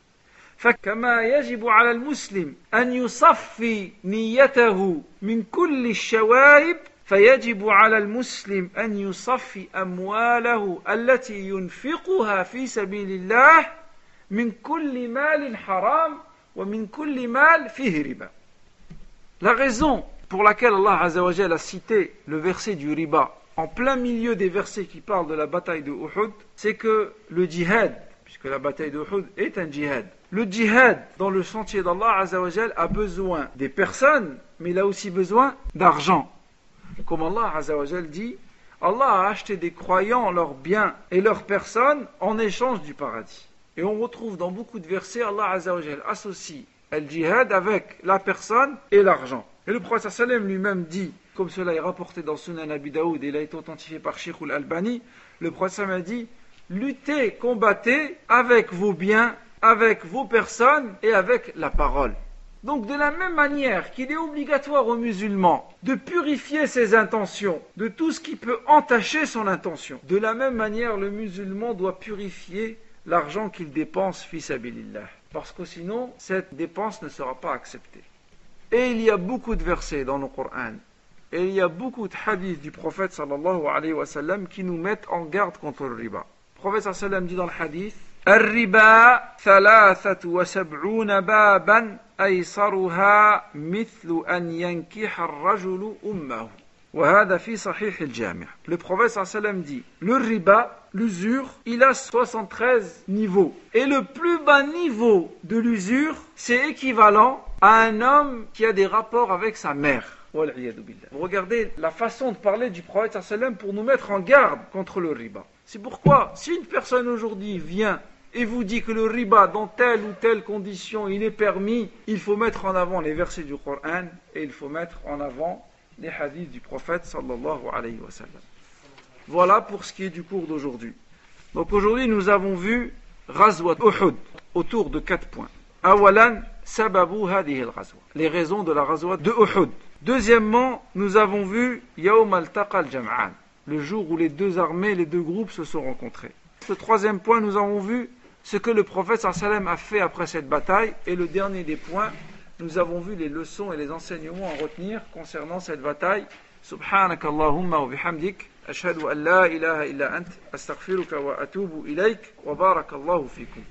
فكما يجب على المسلم أن يصفي نيته من كل الشوائب فيجب على المسلم أن يصفي أمواله التي ينفقها في سبيل الله من كل مال حرام ومن كل مال فيه riba. La raison pour laquelle Allah Azzawajal a cité le verset du riba en plein milieu des versets qui parlent de la bataille de Uhud, c'est que le djihad, puisque la bataille de Uhud est un djihad, le djihad dans le sentier d'Allah Azzawajal a besoin des personnes, mais il a aussi besoin d'argent. Comme Allah Azzawajal dit, Allah a acheté des croyants leurs biens et leurs personnes en échange du paradis. Et on retrouve dans beaucoup de versets, Allah Azzawajal associe le djihad avec la personne et l'argent. Et le prophète lui-même dit, comme cela est rapporté dans Sunan Abi Daoud et il a été authentifié par Sheikh al-Albani, le prophète a dit, luttez, combattez avec vos biens, avec vos personnes et avec la parole. Donc de la même manière qu'il est obligatoire aux musulmans de purifier ses intentions de tout ce qui peut entacher son intention, de la même manière le musulman doit purifier l'argent qu'il dépense fils abilillah. Parce que sinon, cette dépense ne sera pas acceptée. Et il y a beaucoup de versets dans le Coran, et il y a beaucoup de hadiths du prophète sallallahu alayhi wa qui nous mettent en garde contre le riba. Le prophète sallallahu dit dans le hadith الربا ثلاثة وسبعون بابا أيسرها مثل أن ينكح الرجل أمه وهذا في صحيح الجامع Le prophète sallam dit Le riba, l'usure, il a 73 niveaux. Et le plus bas niveau de l'usure, c'est équivalent à un homme qui a des rapports avec sa mère. Vous regardez la façon de parler du prophète sallam pour nous mettre en garde contre le riba. C'est pourquoi, si une personne aujourd'hui vient et vous dit que le riba, dans telle ou telle condition, il est permis, il faut mettre en avant les versets du Coran et il faut mettre en avant les hadiths du prophète sallallahu alayhi wa sallam. Voilà pour ce qui est du cours d'aujourd'hui. Donc aujourd'hui, nous avons vu Razwat Uhud autour de quatre points. Awalan, sababu al-ghazwa. Les raisons de la Razwat de Uhud. Deuxièmement, nous avons vu Yawm al-Taqa al-Jam'an, le jour où les deux armées, les deux groupes se sont rencontrés. Le troisième point, nous avons vu ce que le prophète sallam a fait après cette bataille. Et le dernier des points, nous avons vu les leçons et les enseignements à retenir concernant cette bataille. سبحانك اللهم وبحمدك أشهد أن لا إله إلا أنت أستغفرك وأتوب إليك وبارك الله فيكم